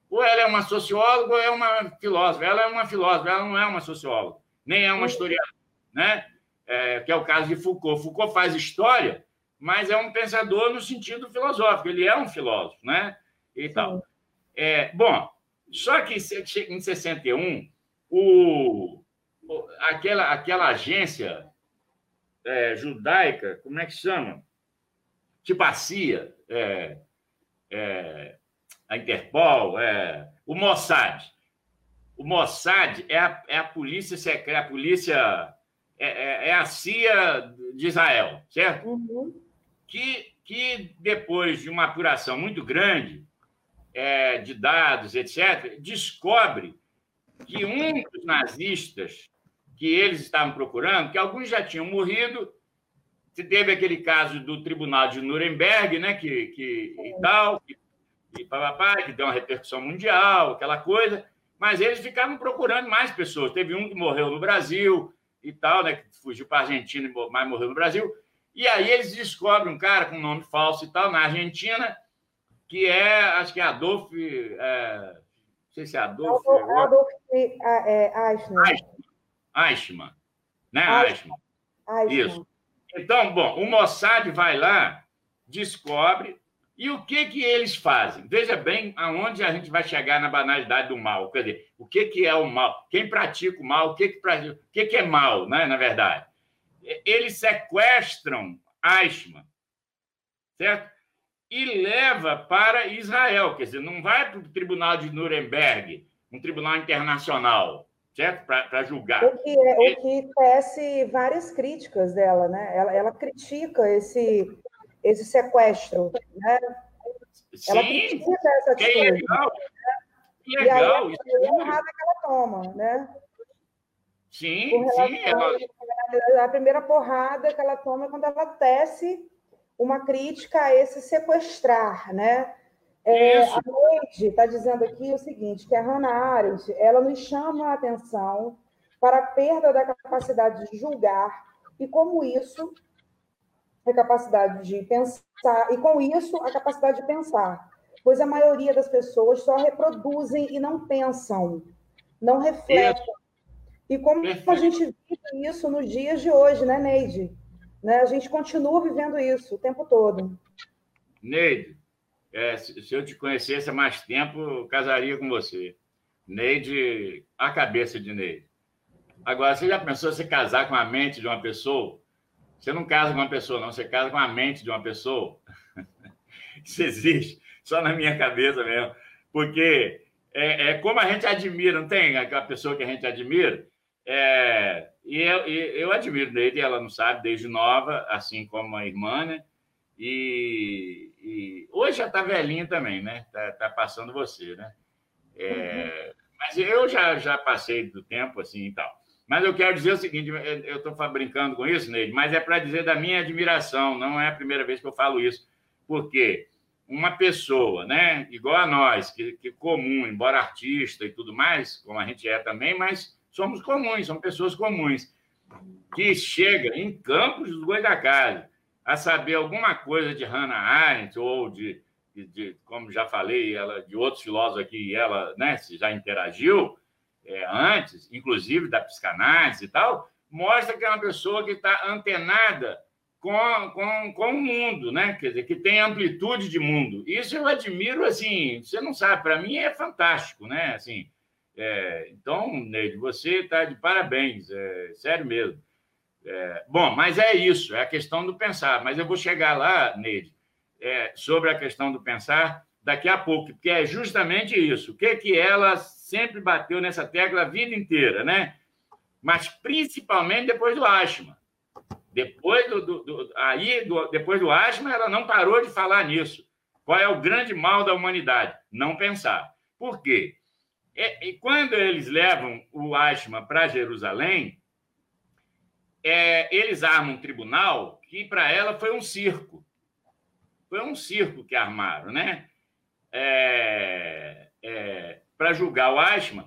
Ou ela é uma socióloga ou é uma filósofa. Ela é uma filósofa, ela não é uma socióloga, nem é uma historiadora. Né? é, que é o caso de Foucault. Foucault faz história, mas é um pensador no sentido filosófico, ele é um filósofo, né? E tal. É, bom, só que em 61, o, aquela, aquela agência é, judaica, como é que chama? Tipo a CIA, é, é, a Interpol, é, o Mossad. O Mossad é a, é a polícia secreta, a polícia é, é, é, a CIA de Israel, certo? Uhum. Que, que depois de uma apuração muito grande é, de dados, etc., descobre que um dos nazistas que eles estavam procurando, que alguns já tinham morrido, teve aquele caso do Tribunal de Nuremberg, né, que, que e tal, que, e papapá, que deu uma repercussão mundial, aquela coisa, mas eles ficavam procurando mais pessoas. Teve um que morreu no Brasil, e tal, né? Que fugiu para a Argentina, mas morreu no Brasil. E aí eles descobrem um cara com nome falso e tal, na Argentina, que é, acho que é Adolf. É, não sei se é Adolf. Adolf, Adolf é, Eichmann. Eichmann. Né? Eichmann. Eichmann. Isso. Então, bom, o Mossad vai lá, descobre, e o que que eles fazem? Veja bem aonde a gente vai chegar na banalidade do mal. Quer dizer, o que que é o mal? Quem pratica o mal? O que que, pratica... o que, que é mal, né, na verdade? Eles sequestram Eichmann, certo? E leva para Israel, quer dizer, não vai para o tribunal de Nuremberg, um tribunal internacional, certo? Para julgar. O que, é, o que tece várias críticas dela, né? Ela, ela critica esse esse sequestro, né? Sim, ela critica essa atitude. Que legal. Que legal. E aí, a porrada que ela toma, né? Sim, sim. Ela... A primeira porrada que ela toma é quando ela tece uma crítica a esse sequestrar, né? É, a Neide está dizendo aqui o seguinte, que a Hannah Arendt, ela nos chama a atenção para a perda da capacidade de julgar e como isso a capacidade de pensar, e com isso, a capacidade de pensar, pois a maioria das pessoas só reproduzem e não pensam, não refletem. E como a gente vive isso nos dias de hoje, né, Neide? Né? A gente continua vivendo isso o tempo todo. Neide, é, se eu te conhecesse há mais tempo, eu casaria com você. Neide, a cabeça de Neide. Agora, você já pensou se casar com a mente de uma pessoa? Você não casa com uma pessoa, não. Você casa com a mente de uma pessoa. Isso existe. Só na minha cabeça mesmo. Porque é, é como a gente admira, não tem aquela pessoa que a gente admira? É, e eu, eu admiro dele, ela não sabe, desde nova, assim como a irmã, né? E, e hoje já está velhinha também, né? Está tá passando você, né? É, uhum. Mas eu já, já passei do tempo, assim, e tal. Mas eu quero dizer o seguinte: eu estou brincando com isso, Neide, mas é para dizer da minha admiração, não é a primeira vez que eu falo isso. Porque uma pessoa, né, igual a nós, que, que comum, embora artista e tudo mais, como a gente é também, mas somos comuns, somos pessoas comuns, que chega em Campos dos Goitacazes a saber alguma coisa de Hannah Arendt ou de, de, de, como já falei, ela de outros filósofos aqui, ela né, já interagiu, é, antes, inclusive da psicanálise e tal, mostra que é uma pessoa que está antenada com, com, com o mundo, né? Quer dizer, que tem amplitude de mundo. Isso eu admiro, assim, você não sabe, para mim é fantástico, né? Assim, é, então, Neide, você está de parabéns, é, sério mesmo. É, bom, mas é isso, é a questão do pensar. Mas eu vou chegar lá, Neide, é, sobre a questão do pensar daqui a pouco, porque é justamente isso. O que, que elas sempre bateu nessa tecla a vida inteira, né? Mas principalmente depois do Ashman. Depois do, do, do aí, do, depois do Ashman, ela não parou de falar nisso. Qual é o grande mal da humanidade? Não pensar. Por quê? E, e quando eles levam o Ashman para Jerusalém, é, eles armam um tribunal que para ela foi um circo. Foi um circo que armaram, né? É, é, para julgar o Ashman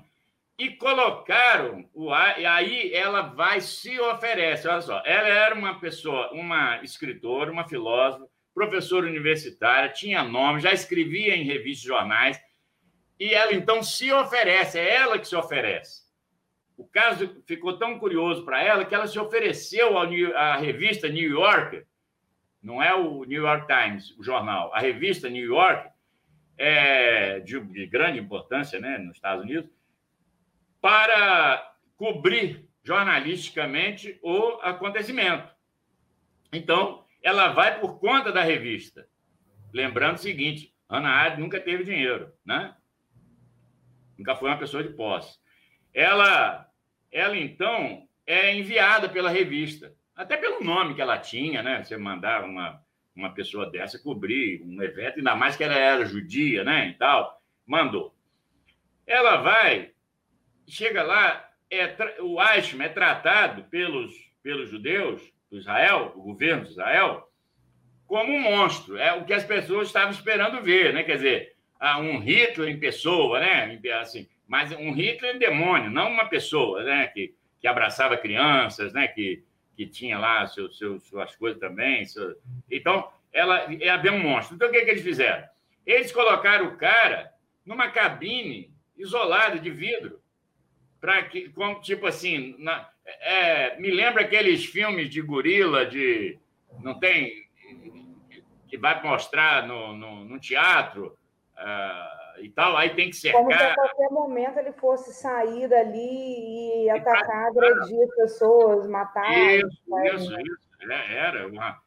e colocaram o e aí ela vai se oferece. Olha só, ela era uma pessoa, uma escritora, uma filósofa, professora universitária, tinha nome, já escrevia em revistas, jornais, e ela então se oferece, é ela que se oferece. O caso ficou tão curioso para ela que ela se ofereceu à revista New Yorker, não é o New York Times, o jornal, a revista New York, é, de, de grande importância né, nos Estados Unidos, para cobrir jornalisticamente o acontecimento. Então, ela vai por conta da revista. Lembrando o seguinte: Ana Ard nunca teve dinheiro, né? Nunca foi uma pessoa de posse. Ela, ela então, é enviada pela revista, até pelo nome que ela tinha, né? Você mandar uma, uma pessoa dessa cobrir um evento, ainda mais que ela era judia, né? E tal, mandou. Ela vai, chega lá, é, o Eichmann é tratado pelos, pelos judeus do Israel, o governo de Israel, como um monstro. É o que as pessoas estavam esperando ver, né? Quer dizer, um Hitler em pessoa, né? Assim, mas um Hitler demônio, não uma pessoa, né? Que, que abraçava crianças, né? Que, que tinha lá seu, seu, suas coisas também. Seu... Então, ela é bem um monstro. Então, o que, que eles fizeram? Eles colocaram o cara numa cabine isolada de vidro, para que, como, tipo assim, na, é, me lembra aqueles filmes de gorila, de. Não tem. que vai mostrar no, no, no teatro. Uh, e tal, aí tem que cercar. Como se a qualquer momento ele fosse sair dali e atacar, agredir as pessoas, matar. Isso, né? isso, isso. É, era uma.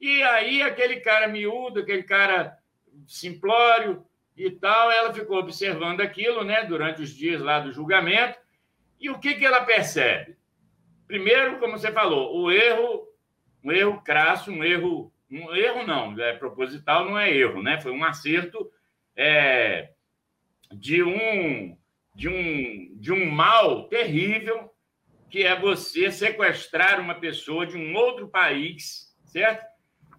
E aí aquele cara miúdo, aquele cara simplório e tal, ela ficou observando aquilo, né, durante os dias lá do julgamento. E o que que ela percebe? Primeiro, como você falou, o erro, um erro crasso, um erro, um erro não, é proposital, não é erro, né? Foi um acerto é, de um de um de um mal terrível que é você sequestrar uma pessoa de um outro país, certo?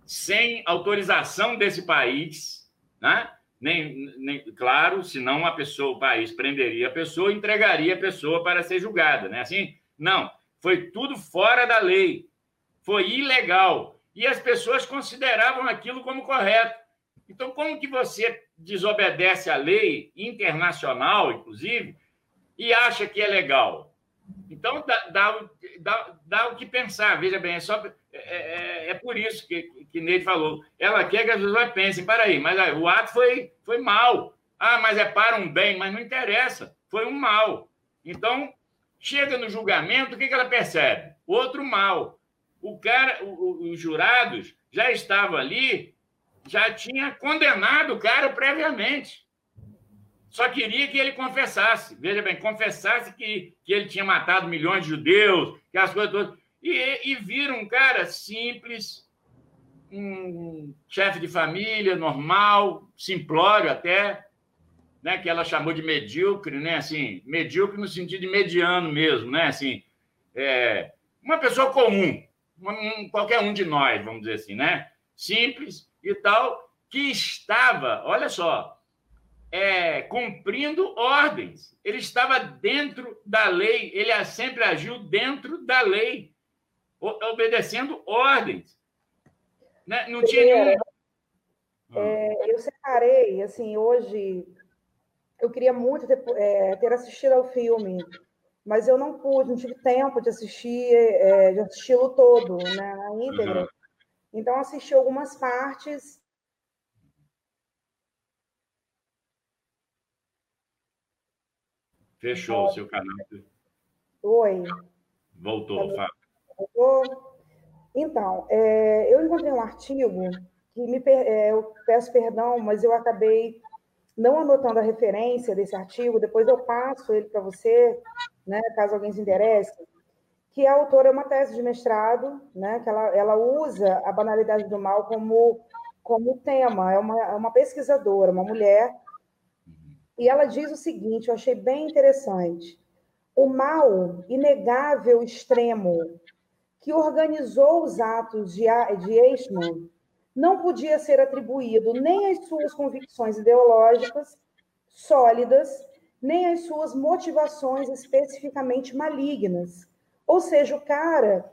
Sem autorização desse país, né? Nem, nem claro, senão a pessoa, o país prenderia a pessoa, entregaria a pessoa para ser julgada, né? Assim, não, foi tudo fora da lei, foi ilegal e as pessoas consideravam aquilo como correto. Então, como que você desobedece à lei internacional, inclusive, e acha que é legal? Então, dá, dá, dá, dá o que pensar. Veja bem, é, só, é, é, é por isso que, que Neide falou. Ela quer que as pessoas pensem, para aí, mas o ato foi, foi mal. Ah, mas é para um bem, mas não interessa. Foi um mal. Então, chega no julgamento, o que, que ela percebe? Outro mal. O cara, o, os jurados já estavam ali já tinha condenado o cara previamente. Só queria que ele confessasse. Veja bem, confessasse que, que ele tinha matado milhões de judeus, que as coisas todas. E, e viram um cara simples, um chefe de família, normal, simplório até, né, que ela chamou de medíocre, né, assim, medíocre no sentido de mediano mesmo, né, assim, é, uma pessoa comum, um, qualquer um de nós, vamos dizer assim, né, simples, e tal, que estava, olha só, é, cumprindo ordens. Ele estava dentro da lei, ele sempre agiu dentro da lei, obedecendo ordens. Né? Não tinha nenhum... É, eu separei, assim, hoje, eu queria muito ter, é, ter, assistido ao filme, mas eu não pude, não tive tempo de assistir, é, de assisti-lo todo, né, na íntegra. Uhum. Então, assisti algumas partes. Fechou o seu canal. Oi. Voltou, Fábio. Voltou? Então, é, eu encontrei um artigo que me, é, eu peço perdão, mas eu acabei não anotando a referência desse artigo, depois eu passo ele para você, né, caso alguém se interesse, que a autora é uma tese de mestrado, né, que ela, ela usa a banalidade do mal como, como tema, é uma, é uma pesquisadora, uma mulher, e ela diz o seguinte, eu achei bem interessante, o mal inegável extremo que organizou os atos de, de Eichmann não podia ser atribuído nem às suas convicções ideológicas sólidas, nem às suas motivações especificamente malignas, ou seja, o cara,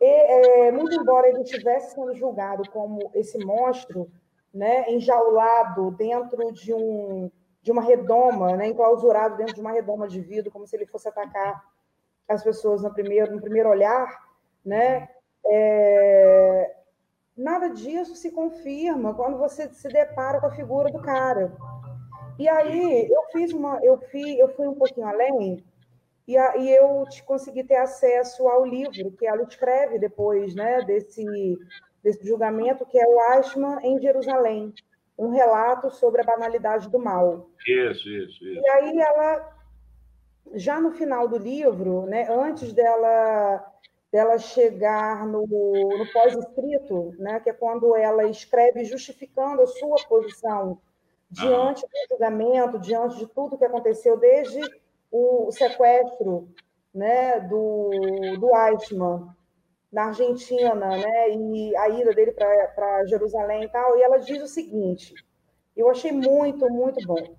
é, é, muito embora ele estivesse sendo julgado como esse monstro, né, enjaulado dentro de, um, de uma redoma, né, enclausurado dentro de uma redoma de vidro, como se ele fosse atacar as pessoas no primeiro, no primeiro olhar, né, é, nada disso se confirma quando você se depara com a figura do cara. E aí eu fiz uma, eu fui, eu fui um pouquinho além e, a, e eu consegui ter acesso ao livro que ela escreve depois né, desse, desse julgamento, que é o Ashman em Jerusalém, um relato sobre a banalidade do mal. Isso, isso, isso. E aí ela, já no final do livro, né, antes dela dela chegar no, no pós-escrito, né, que é quando ela escreve justificando a sua posição diante do julgamento, diante de tudo que aconteceu desde o sequestro né, do, do Eichmann na Argentina, né, e a ida dele para Jerusalém e tal, e ela diz o seguinte, eu achei muito, muito bom.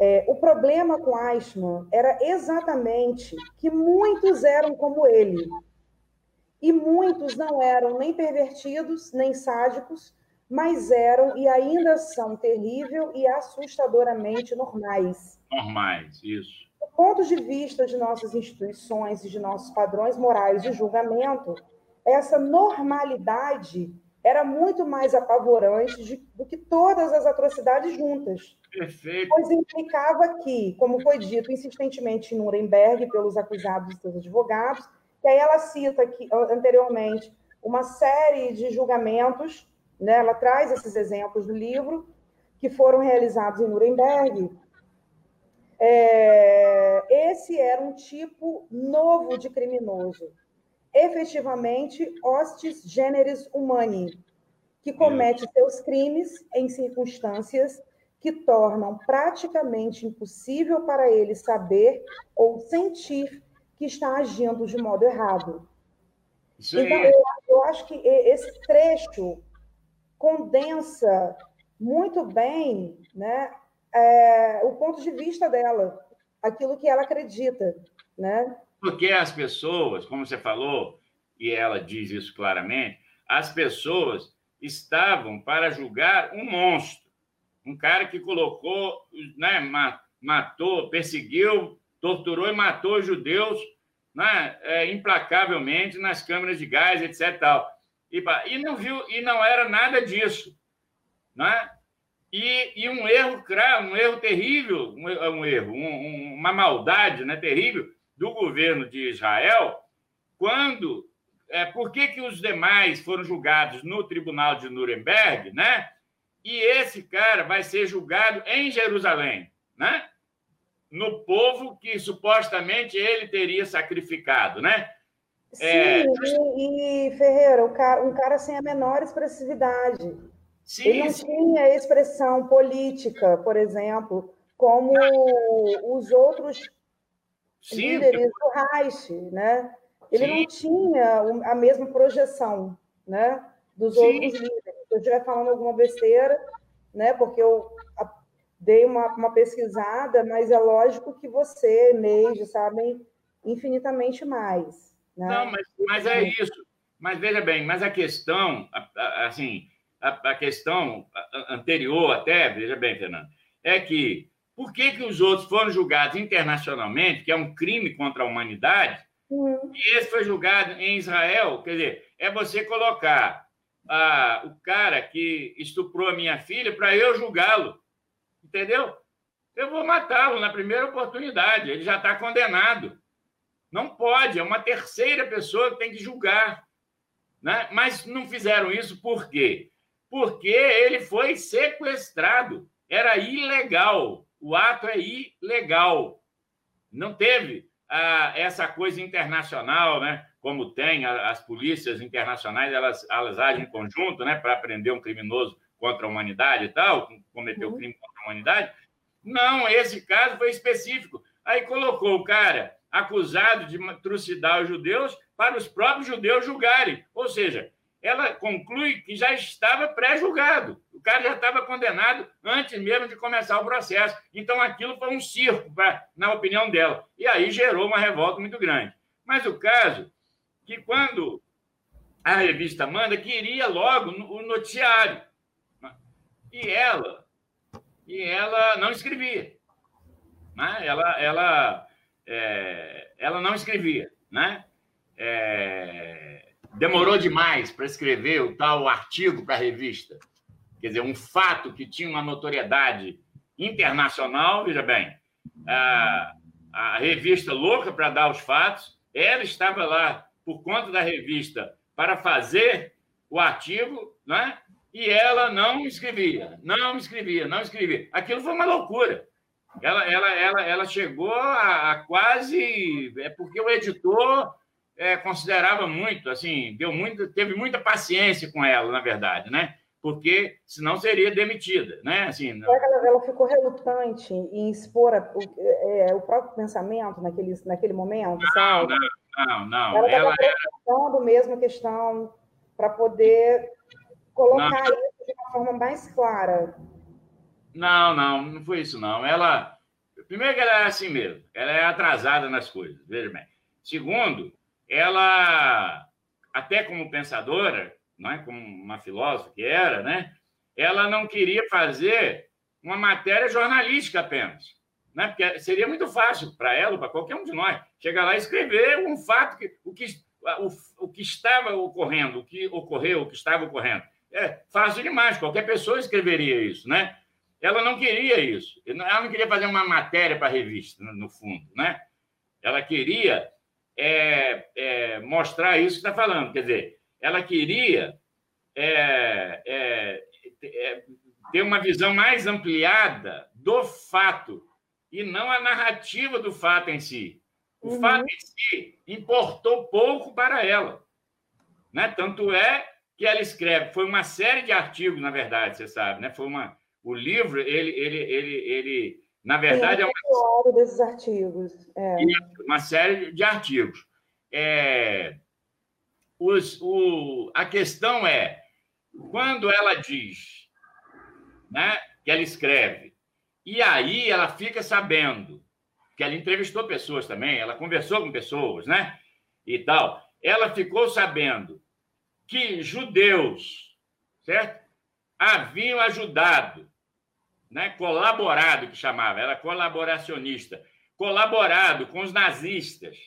É, o problema com Eichmann era exatamente que muitos eram como ele, e muitos não eram nem pervertidos, nem sádicos, mas eram e ainda são terrível e assustadoramente normais. Normais, isso ponto de vista de nossas instituições e de nossos padrões morais de julgamento, essa normalidade era muito mais apavorante de, do que todas as atrocidades juntas. Perfeito. Pois implicava que, como foi dito insistentemente em Nuremberg pelos acusados e seus advogados, que aí ela cita aqui, anteriormente uma série de julgamentos, né, ela traz esses exemplos no livro, que foram realizados em Nuremberg, é, esse era um tipo novo de criminoso, efetivamente hostis generis humani, que comete seus crimes em circunstâncias que tornam praticamente impossível para ele saber ou sentir que está agindo de modo errado. Sim. Então, eu, eu acho que esse trecho condensa muito bem né, é, o ponto de vista dela, aquilo que ela acredita, né? Porque as pessoas, como você falou, e ela diz isso claramente, as pessoas estavam para julgar um monstro, um cara que colocou, né, matou, perseguiu, torturou e matou judeus né, é, implacavelmente nas câmeras de gás, etc. Tal. E, e, não viu, e não era nada disso. Né? E, e um erro, um erro terrível, um, um erro, um, uma maldade né, terrível do governo de Israel, quando. É, por que, que os demais foram julgados no tribunal de Nuremberg, né? E esse cara vai ser julgado em Jerusalém, né? No povo que supostamente ele teria sacrificado, né? Sim, é... e, e Ferreira, um cara, um cara sem a menor expressividade. Sim, ele não sim. tinha expressão política, por exemplo, como os outros sim, líderes do Reich, né? Ele não tinha a mesma projeção, né, dos outros líderes. Se eu estiver falando alguma besteira, né, porque eu dei uma, uma pesquisada, mas é lógico que você, Neide, sabem infinitamente mais. Né? Não, mas, mas é isso. Mas veja bem, mas a questão, assim, a, a questão anterior até, veja bem, Fernando, é que por que, que os outros foram julgados internacionalmente, que é um crime contra a humanidade, uhum. e esse foi julgado em Israel? Quer dizer, é você colocar ah, o cara que estuprou a minha filha para eu julgá-lo, entendeu? Eu vou matá-lo na primeira oportunidade, ele já está condenado. Não pode, é uma terceira pessoa que tem que julgar. Né? Mas não fizeram isso por quê? Porque ele foi sequestrado. Era ilegal. O ato é ilegal. Não teve ah, essa coisa internacional, né? Como tem as polícias internacionais, elas, elas agem em conjunto, né? Para prender um criminoso contra a humanidade e tal, cometeu uhum. crime contra a humanidade. Não, esse caso foi específico. Aí colocou o cara acusado de trucidar os judeus para os próprios judeus julgarem. Ou seja, ela conclui que já estava pré-julgado. O cara já estava condenado antes mesmo de começar o processo. Então, aquilo foi um circo, na opinião dela. E aí gerou uma revolta muito grande. Mas o caso que quando a revista manda, queria logo o noticiário. E ela, e ela não escrevia. Né? Ela, ela, é, ela não escrevia. Né? É, demorou demais para escrever o tal artigo para a revista. Quer dizer, um fato que tinha uma notoriedade internacional, veja bem, a, a revista louca para dar os fatos, ela estava lá por conta da revista para fazer o artigo, né? e ela não escrevia, não escrevia, não escrevia. Aquilo foi uma loucura. Ela, ela, ela, ela chegou a, a quase. É porque o editor é, considerava muito, assim, deu muito, teve muita paciência com ela, na verdade, né? Porque senão seria demitida, né? Assim, ela, ela ficou relutante em expor a, o, é, o, próprio pensamento naquele, naquele momento, não, sabe? Não, não, não. Ela estava era... mesmo a questão para poder colocar não. isso de uma forma mais clara. Não, não, não foi isso, não. Ela. Primeiro que ela é assim mesmo, ela é atrasada nas coisas, veja bem. Segundo, ela, até como pensadora, não é? como uma filósofa que era, né? ela não queria fazer uma matéria jornalística apenas. Né? Porque seria muito fácil para ela, para qualquer um de nós, chegar lá e escrever um fato, que, o, que, o, o que estava ocorrendo, o que ocorreu, o que estava ocorrendo. É fácil demais, qualquer pessoa escreveria isso, né? Ela não queria isso. Ela não queria fazer uma matéria para a revista, no fundo, né? Ela queria é, é, mostrar isso que está falando. Quer dizer, ela queria é, é, é, ter uma visão mais ampliada do fato e não a narrativa do fato em si. O uhum. fato em si importou pouco para ela. Né? Tanto é que ela escreve, foi uma série de artigos, na verdade, você sabe, né? Foi uma, o livro, ele, ele, ele, ele na verdade, é uma desses artigos. É. Uma série de artigos. É, os, o, a questão é, quando ela diz né, que ela escreve, e aí ela fica sabendo que ela entrevistou pessoas também, ela conversou com pessoas, né? E tal. Ela ficou sabendo que judeus, certo? Haviam ajudado né, colaborado, que chamava, era colaboracionista, colaborado com os nazistas.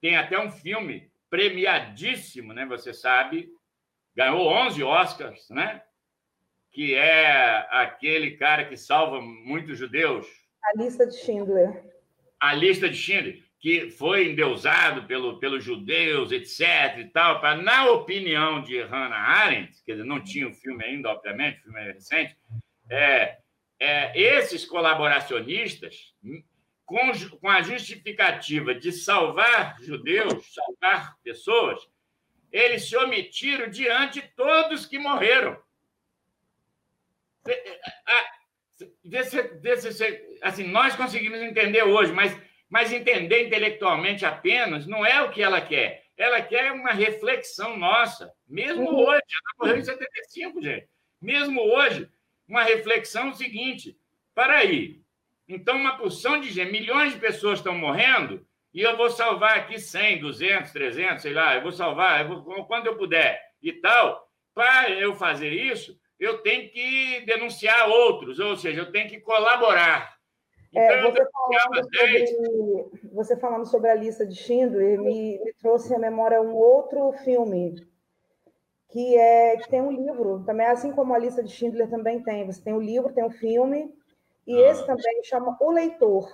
Tem até um filme premiadíssimo, né, você sabe, ganhou 11 Oscars, né? Que é aquele cara que salva muitos judeus. A lista de Schindler. A lista de Schindler, que foi endeusado pelo, pelos judeus, etc. e tal, para, na opinião de Hannah Arendt, dizer, não tinha o filme ainda, obviamente, o filme é recente, é, é, esses colaboracionistas, com, com a justificativa de salvar judeus, salvar pessoas, eles se omitiram diante de todos que morreram. Desse, desse, assim, nós conseguimos entender hoje, mas, mas entender intelectualmente apenas não é o que ela quer. Ela quer uma reflexão nossa, mesmo uhum. hoje. Ela morreu em 75, gente. Mesmo hoje, uma reflexão seguinte: para aí, então uma porção de gente, milhões de pessoas estão morrendo e eu vou salvar aqui 100, 200, 300, sei lá, eu vou salvar eu vou, quando eu puder e tal. Para eu fazer isso, eu tenho que denunciar outros, ou seja, eu tenho que colaborar. É, então, é, você, falando sobre, você, falando sobre, a lista de Schindler me, me trouxe à memória um outro filme que é que tem um livro, também assim como a lista de Schindler também tem. Você tem o um livro, tem o um filme, e ah. esse também chama O Leitor.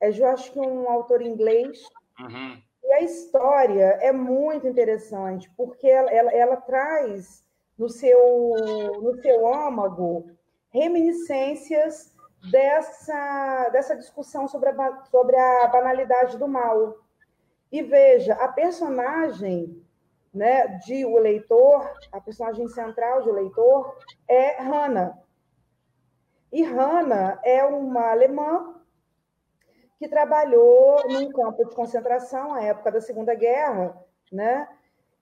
É, eu acho que um autor inglês. Uhum. E a história é muito interessante, porque ela, ela, ela, traz no seu, no seu âmago reminiscências dessa, dessa discussão sobre a, sobre a banalidade do mal. E veja, a personagem né, de O Leitor, a personagem central de O Leitor, é Hannah. E Hannah é uma alemã que trabalhou num campo de concentração à época da Segunda Guerra, né?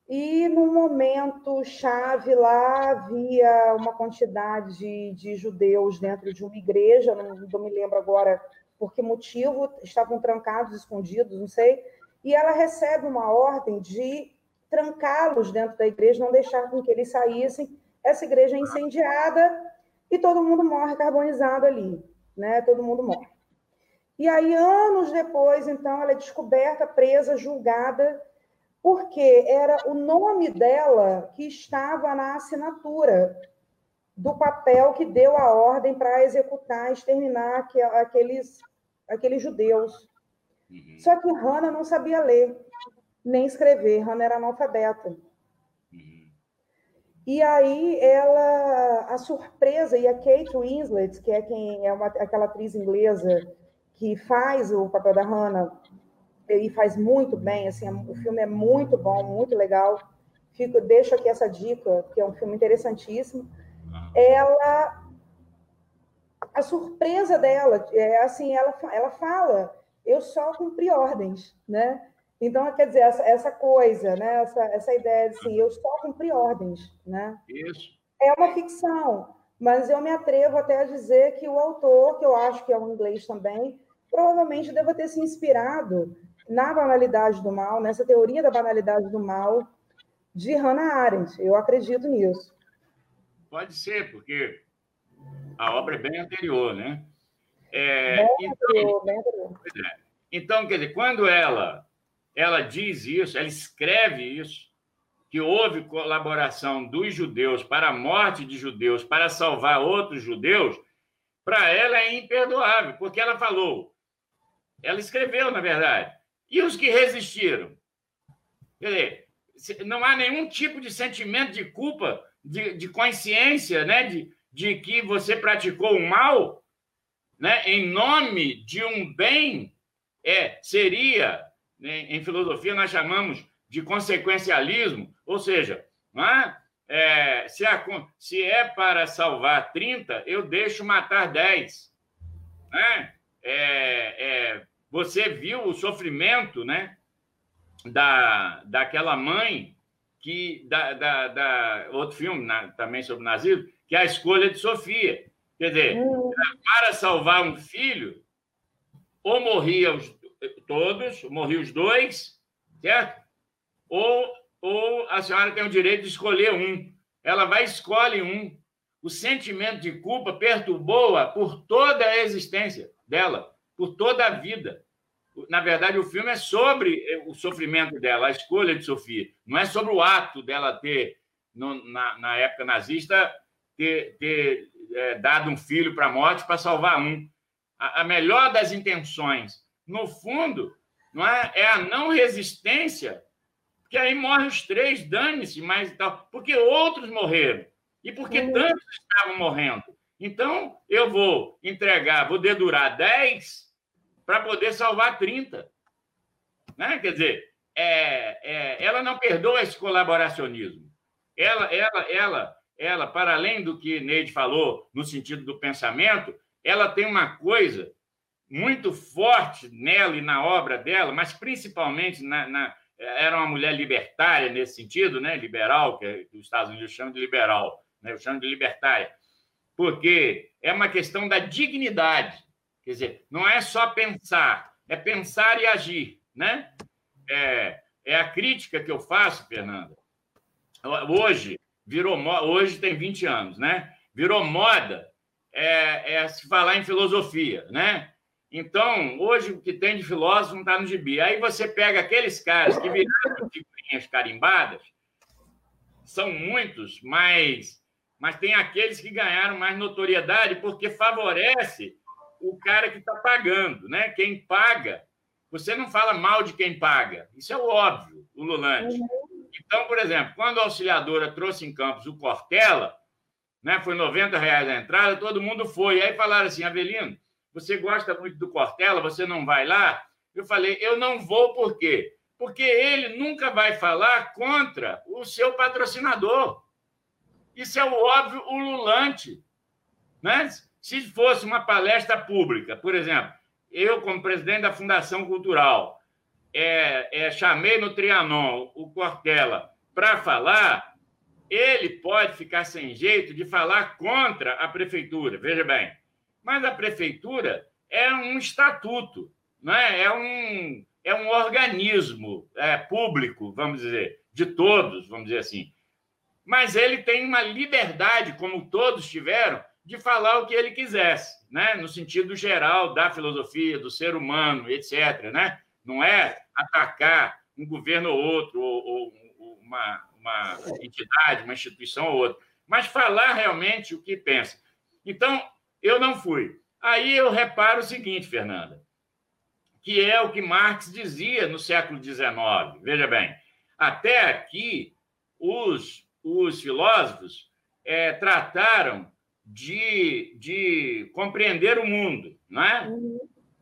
E no momento chave lá havia uma quantidade de, de judeus dentro de uma igreja, não, não me lembro agora por que motivo, estavam trancados, escondidos, não sei. E ela recebe uma ordem de trancá-los dentro da igreja, não deixar com que eles saíssem. Essa igreja é incendiada e todo mundo morre carbonizado ali, né? Todo mundo morre. E aí, anos depois, então, ela é descoberta, presa, julgada porque era o nome dela que estava na assinatura do papel que deu a ordem para executar, exterminar aqueles, aqueles judeus. Uhum. Só que Hannah não sabia ler, nem escrever, Hannah era analfabeta. Uhum. E aí ela, a surpresa, e a Kate Winslet, que é quem é uma, aquela atriz inglesa que faz o papel da Hannah, e faz muito bem, assim, o filme é muito bom, muito legal. Fico, deixo aqui essa dica, que é um filme interessantíssimo. Ela, a surpresa dela é assim, ela, ela fala, eu só cumpri ordens, né? Então, quer dizer, essa, essa coisa, né? essa, essa ideia de assim, eu só cumpri ordens, né? Isso. É uma ficção, mas eu me atrevo até a dizer que o autor, que eu acho que é um inglês também, provavelmente deva ter se inspirado na banalidade do mal, nessa teoria da banalidade do mal de Hannah Arendt. Eu acredito nisso. Pode ser, porque a obra é bem anterior, né? É, bem então, anterior, bem anterior. É. Então, quer dizer, quando ela, ela diz isso, ela escreve isso, que houve colaboração dos judeus para a morte de judeus, para salvar outros judeus, para ela é imperdoável, porque ela falou, ela escreveu, na verdade, e os que resistiram? Quer dizer, não há nenhum tipo de sentimento de culpa, de, de consciência, né? de, de que você praticou o mal, né? em nome de um bem, é, seria? Em filosofia nós chamamos de consequencialismo, ou seja, é, se, a, se, é para salvar 30, eu deixo matar 10. Né? É, é, você viu o sofrimento, né? Da, daquela mãe que da, da, da outro filme na, também sobre o nazismo, que é a escolha de Sofia. Quer dizer, hum. para salvar um filho, ou morria os, todos, morriam os dois, certo? Ou, ou a senhora tem o direito de escolher um. Ela vai escolhe um. O sentimento de culpa perturbou-a por toda a existência dela por toda a vida. Na verdade, o filme é sobre eh, o sofrimento dela, a escolha de Sofia. Não é sobre o ato dela ter, no, na, na, época nazista, ter, ter é, dado um filho para a morte para salvar um. A, a, melhor das intenções, no fundo, não é, é a não resistência, porque aí morrem os três, dane-se, mas tal, porque outros morreram. E porque uhum. tantos estavam morrendo. Então, eu vou entregar, vou dedurar 10 para poder salvar 30. Né? Quer dizer, é, é, ela não perdoa esse colaboracionismo. Ela, ela, ela, ela, para além do que Neide falou no sentido do pensamento, ela tem uma coisa muito forte nela e na obra dela, mas principalmente na, na era uma mulher libertária nesse sentido, né? liberal, que os Estados Unidos chamam de liberal, né? eu chamo de libertária porque é uma questão da dignidade. Quer dizer, não é só pensar, é pensar e agir, né? É, é a crítica que eu faço, Fernanda. Hoje, virou hoje tem 20 anos, né? Virou moda é, é se falar em filosofia, né? Então, hoje o que tem de filósofo não está no gibi. Aí você pega aqueles caras que viraram figurinhas carimbadas, são muitos, mas mas tem aqueles que ganharam mais notoriedade porque favorece o cara que está pagando, né? Quem paga, você não fala mal de quem paga, isso é óbvio, o Lulante. Uhum. Então, por exemplo, quando a auxiliadora trouxe em Campos o Cortella, né? Foi 90 reais a entrada, todo mundo foi. Aí falaram assim, Avelino, você gosta muito do Cortella, você não vai lá? Eu falei, eu não vou por quê? Porque ele nunca vai falar contra o seu patrocinador. Isso é o óbvio ululante. Né? Se fosse uma palestra pública, por exemplo, eu, como presidente da Fundação Cultural, é, é, chamei no Trianon o Cortella para falar, ele pode ficar sem jeito de falar contra a prefeitura, veja bem. Mas a prefeitura é um estatuto, não é? É um, é um organismo é, público, vamos dizer, de todos, vamos dizer assim. Mas ele tem uma liberdade, como todos tiveram, de falar o que ele quisesse, né? no sentido geral da filosofia, do ser humano, etc. Né? Não é atacar um governo ou outro, ou, ou uma, uma entidade, uma instituição ou outra, mas falar realmente o que pensa. Então, eu não fui. Aí eu reparo o seguinte, Fernanda, que é o que Marx dizia no século XIX. Veja bem, até aqui os, os filósofos é, trataram de, de compreender o mundo, não é?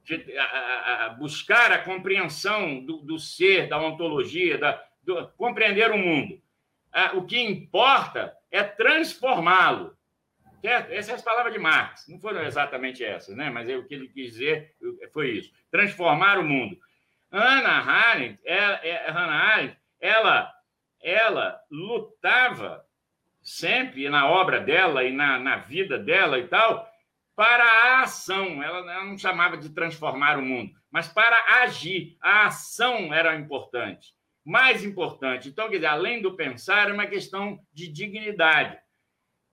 De a, a, buscar a compreensão do, do, ser, da ontologia, da, do, compreender o mundo. Ah, o que importa é transformá-lo. Certo? Essas são as palavras de Marx. Não foram exatamente essas, né? mas é o que ele quis dizer foi isso: transformar o mundo. Hannah Arendt, ela, é, Hannah Arendt, ela, ela lutava sempre na obra dela e na, na vida dela e tal, para a ação. Ela, ela não chamava de transformar o mundo, mas para agir. A ação era importante. Mais importante. Então, quer dizer, além do pensar, é uma questão de dignidade.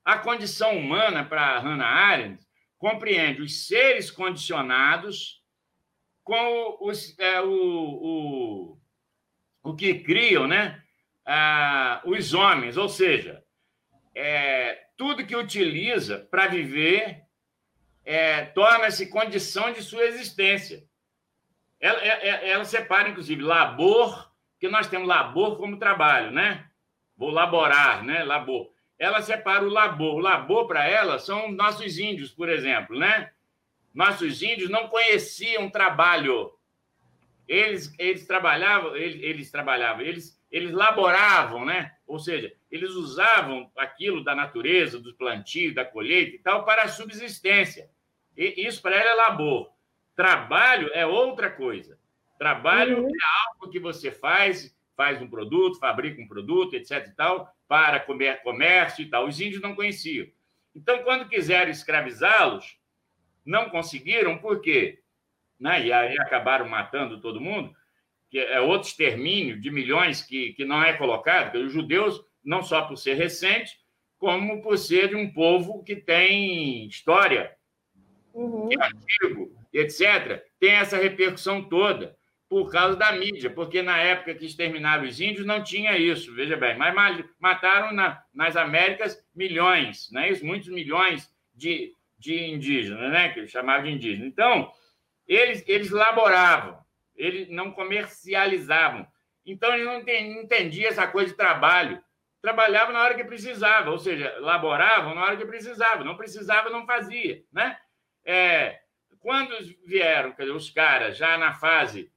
A condição humana, para Hannah Arendt, compreende os seres condicionados com os, é, o, o, o que criam né? Ah, os homens, ou seja, é, tudo que utiliza para viver é, torna-se condição de sua existência. Ela, é, é, ela, separa, inclusive, labor, que nós temos labor como trabalho, né? Vou laborar, né? Labor. Ela separa o labor. O labor, para ela, são nossos índios, por exemplo, né? Nossos índios não conheciam trabalho. Eles, eles trabalhavam, eles, eles trabalhavam, eles eles laboravam, né? Ou seja, eles usavam aquilo da natureza, do plantio, da colheita e tal, para a subsistência. E isso para ela é labor. Trabalho é outra coisa. Trabalho uhum. é algo que você faz, faz um produto, fabrica um produto, etc. e tal, para comer comércio e tal. Os índios não conheciam. Então, quando quiseram escravizá-los, não conseguiram, por quê? Né? E aí acabaram matando todo mundo, que é outro extermínio de milhões que, que não é colocado, que os judeus, não só por ser recente, como por ser de um povo que tem história, uhum. que é antigo, etc., tem essa repercussão toda por causa da mídia, porque na época que exterminaram os índios não tinha isso, veja bem, mas mataram na, nas Américas milhões, né? isso, muitos milhões de, de indígenas, né? que eles chamavam de indígenas. Então, eles, eles laboravam, eles não comercializavam. Então, eles não entendiam essa coisa de trabalho. Trabalhavam na hora que precisava, ou seja, laboravam na hora que precisava. Não precisava, não fazia. Né? É, quando vieram dizer, os caras já na fase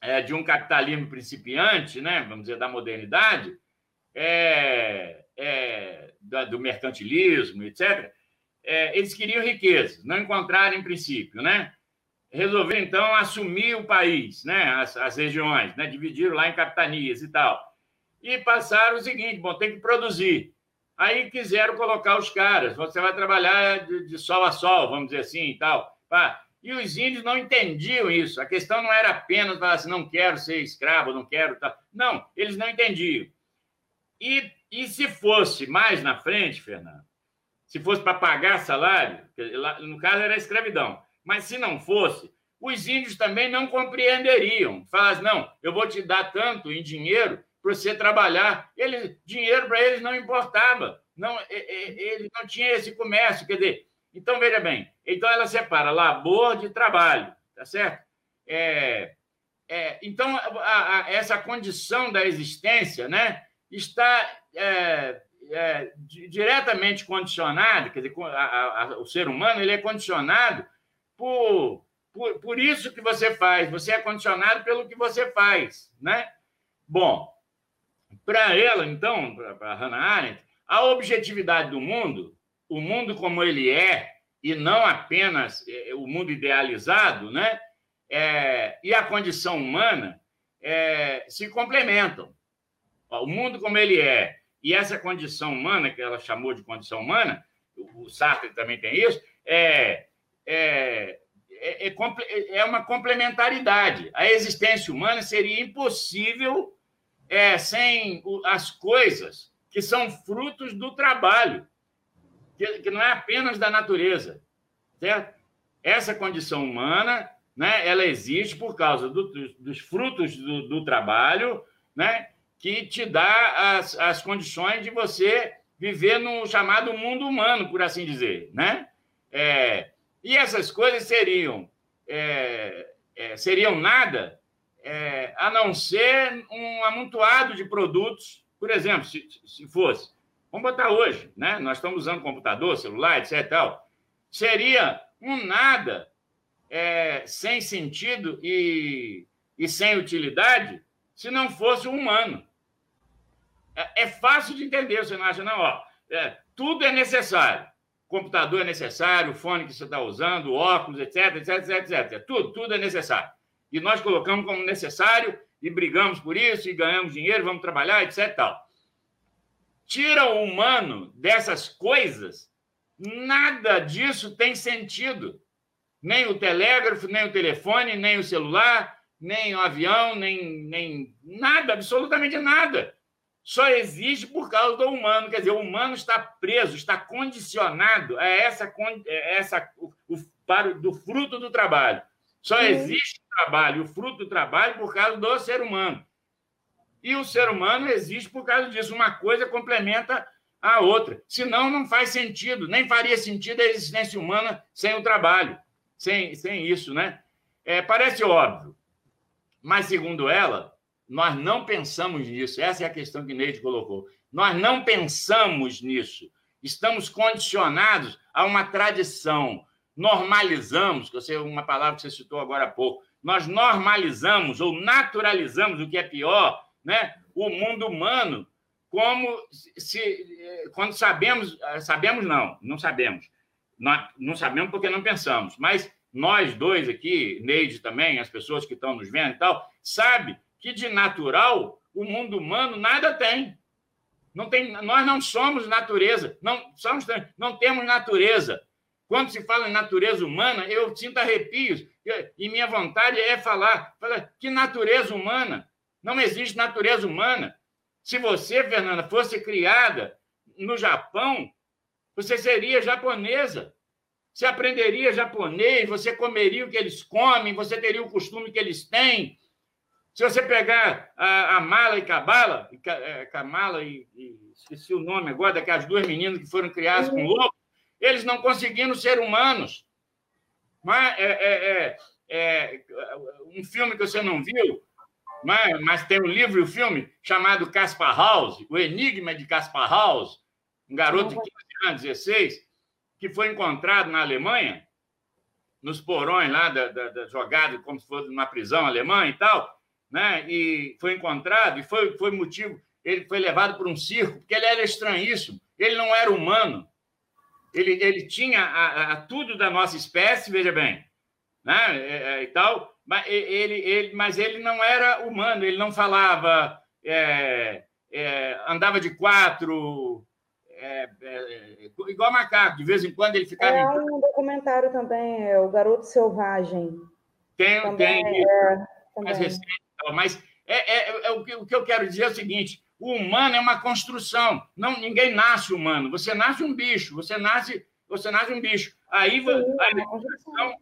é, de um capitalismo principiante, né, vamos dizer, da modernidade, é, é, do mercantilismo, etc., é, eles queriam riqueza, não encontraram em princípio, né? resolveram, então, assumir o país, né? as, as regiões, né? dividiram lá em capitanias e tal. E passaram o seguinte: bom, tem que produzir. Aí quiseram colocar os caras, você vai trabalhar de, de sol a sol, vamos dizer assim e tal. Pá. E os índios não entendiam isso. A questão não era apenas falar assim, não quero ser escravo, não quero. Tal. Não, eles não entendiam. E, e se fosse mais na frente, Fernando, se fosse para pagar salário, no caso era escravidão, mas se não fosse, os índios também não compreenderiam. Falas, não, eu vou te dar tanto em dinheiro para você trabalhar. Ele, dinheiro para eles não importava. Não, ele não tinha esse comércio. Quer dizer, então veja bem, então ela separa labor de trabalho, tá certo? É, é, então, a, a, essa condição da existência né, está é, é, diretamente condicionado, quer dizer, a, o ser humano ele é condicionado por, por, por isso que você faz, você é condicionado pelo que você faz, né? Bom, para ela, então, para Hannah Arendt, a objetividade do mundo, o mundo como ele é, e não apenas é, o mundo idealizado, né? É, e a condição humana é, se complementam. O mundo como ele é e essa condição humana, que ela chamou de condição humana, o Sartre também tem isso, é, é, é, é, é uma complementaridade. A existência humana seria impossível é, sem as coisas que são frutos do trabalho, que, não é apenas da natureza, certo? Essa condição humana, né, ela existe por causa do, dos frutos do, do trabalho, né, que te dá as, as condições de você viver no chamado mundo humano, por assim dizer, né? É, e essas coisas seriam é, é, seriam nada é, a não ser um amontoado de produtos, por exemplo, se, se fosse, vamos botar hoje, né? Nós estamos usando computador, celular, etc. Tal, seria um nada é, sem sentido e, e sem utilidade se não fosse humano. É, é, fácil de entender, você não acha, não? Ó, é, tudo é necessário. Computador é necessário, o fone que você está usando, óculos, etc, etc, etc, etc. Tudo, tudo é necessário. E nós colocamos como necessário e brigamos por isso e ganhamos dinheiro, vamos trabalhar, etc. Tal. Tira o humano dessas coisas, nada disso tem sentido. Nem o telégrafo, nem o telefone, nem o celular, nem o avião, nem, nem nada, absolutamente nada só existe por causa do humano. Quer dizer, o humano está preso, está condicionado a essa, essa o, o, para, do fruto do trabalho. Só existe o trabalho, o fruto do trabalho, por causa do ser humano. E o ser humano existe por causa disso. Uma coisa complementa a outra. Senão, não faz sentido. Nem faria sentido a existência humana sem o trabalho, sem, sem isso, né? É, parece óbvio. Mas, segundo ela, nós não pensamos nisso. Essa é a questão que Neide colocou. Nós não pensamos nisso. Estamos condicionados a uma tradição. Normalizamos, que eu sei uma palavra que você citou agora há pouco. Nós normalizamos ou naturalizamos, o que é pior, né? o mundo humano, como se. Quando sabemos. Sabemos não, não sabemos. Nós não sabemos porque não pensamos. Mas nós dois aqui, Neide também, as pessoas que estão nos vendo e tal, sabe que de natural o mundo humano nada tem. Não tem nós não somos natureza, não somos, não temos natureza. Quando se fala em natureza humana, eu sinto arrepios e minha vontade é falar, falar que natureza humana? Não existe natureza humana. Se você, Fernanda, fosse criada no Japão, você seria japonesa. Você aprenderia japonês, você comeria o que eles comem, você teria o costume que eles têm, se você pegar a, a Mala e Cabala, é, Kamala e, e, esqueci o nome agora, daquelas duas meninas que foram criadas com lobo, eles não conseguiram ser humanos. Mas, é, é, é, é, um filme que você não viu, mas, mas tem um livro e um filme chamado Caspar House, O Enigma de Caspar House, um garoto de 15 anos, 16, que foi encontrado na Alemanha, nos porões lá da, da, da jogada, como se fosse numa prisão alemã e tal, né? e foi encontrado, e foi, foi motivo, ele foi levado para um circo, porque ele era estranhíssimo, ele não era humano, ele, ele tinha a, a tudo da nossa espécie, veja bem, né? É, é, e tal, mas ele, ele, mas ele não era humano, ele não falava, é, é, andava de quatro, é, é, igual macaco, de vez em quando ele ficava. É um documentário também, é o Garoto Selvagem. Tem, também tem. É, mais recente, mas é, é, o, que, o, que, eu quero dizer é o seguinte: o humano é uma construção. Não, ninguém nasce humano. Você nasce um bicho. Você nasce, você nasce um bicho. Aí Sim, a, educação,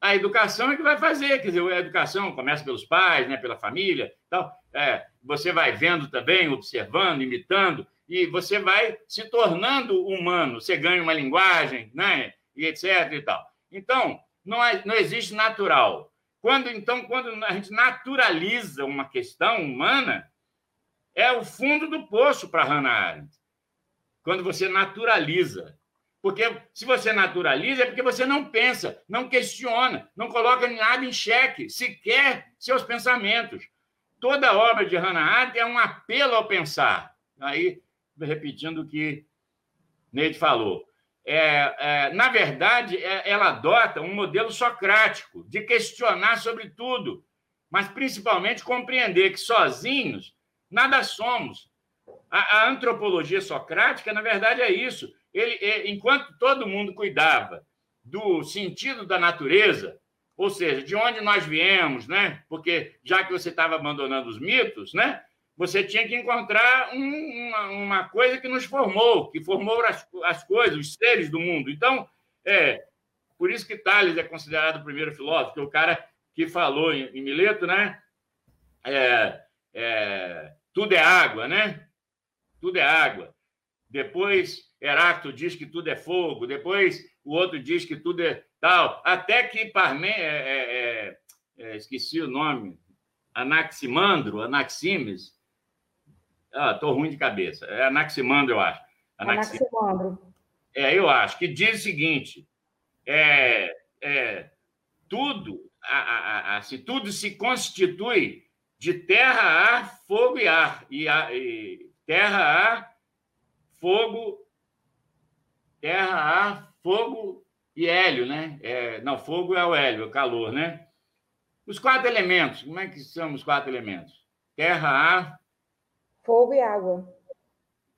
a educação é que vai fazer. Quer dizer, a educação começa pelos pais, né, pela família, tal. É, você vai vendo também, observando, imitando, e você vai se tornando humano. Você ganha uma linguagem, né, e etc. E tal. Então, não, é, não existe natural. Quando então, quando a gente naturaliza uma questão humana, é o fundo do poço para Hannah Arendt. quando você naturaliza. Porque se você naturaliza, é porque você não pensa, não questiona, não coloca nada em xeque, sequer seus pensamentos. Toda obra de Hannah Arendt é um apelo ao pensar. Aí, repetindo o que Neide falou. É, é, na verdade, é, ela adota um modelo socrático de questionar sobre tudo, mas principalmente compreender que sozinhos nada somos. A, a antropologia socrática, na verdade, é isso. Ele, é, enquanto todo mundo cuidava do sentido da natureza, ou seja, de onde nós viemos, né? Porque já que você estava abandonando os mitos, né? Você tinha que encontrar um, uma, uma, coisa que nos formou, que formou as, as coisas, os seres do mundo. Então, é por isso que Tales é considerado o primeiro filósofo, que é o cara que falou em, em Mileto, né? É, é, tudo é água, né? Tudo é água. Depois Heráclito diz que tudo é fogo. Depois o outro diz que tudo é tal. Até que Parmen, é, é, é, é esqueci o nome, Anaximandro, Anaximes. Ah, estou ruim de cabeça. É Anaximandro, eu acho. Anaximandro. É, eu acho que diz o seguinte: é, é tudo assim, tudo se constitui de terra, ar, fogo e ar. E, e terra, ar, fogo, terra, ar, fogo e hélio, né? É, não, fogo é o hélio, o calor, né? Os quatro elementos, como é que são os quatro elementos? Terra, ar... Fogo e água.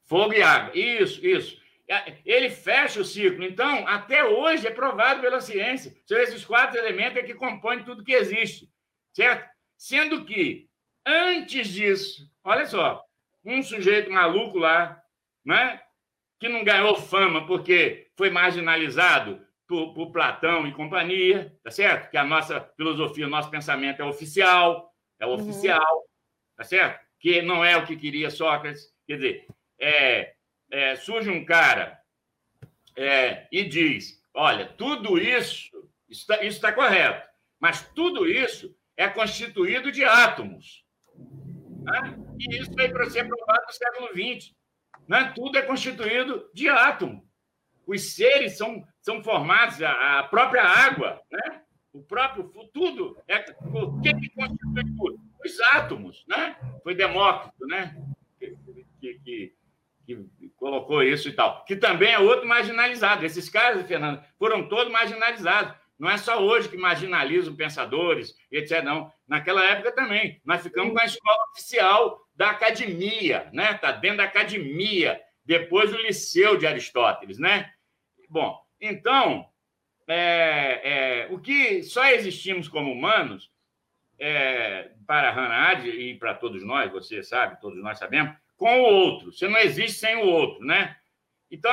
Fogo e água, isso, isso. É, ele fecha o ciclo. Então, até hoje é provado pela ciência. São esses quatro elementos é que compõem tudo que existe, certo? Sendo que, antes disso, olha só, um sujeito maluco lá, né, que não ganhou fama porque foi marginalizado por, por Platão e companhia, tá certo? Que a nossa filosofia, o nosso pensamento é oficial, é uhum. oficial, tá certo? Que não é o que queria Sócrates. Quer dizer, é, é, surge um cara é, e diz: olha, tudo isso está, isso correto, mas tudo isso é constituído de átomos. Né? E isso veio para ser provado no século XX. Né? Tudo é constituído de átomo. Os seres são, são formados, a, a própria água, né? o próprio tudo. É, o que, que constitui tudo? Os átomos. Né? Foi Demócrito né? que, que, que que colocou isso e tal, que também é outro marginalizado. Esses caras, Fernando, foram todos marginalizados. Não é só hoje que marginalizam pensadores, etc. Não. Naquela época também. Nós ficamos com a escola oficial da academia, né? Está dentro da academia, depois o liceu de Aristóteles, né? Bom, então, é, é, o que só existimos como humanos, é, para Hannah e para todos nós, você sabe, todos nós sabemos, com o outro. Você não existe sem o outro, né? Então,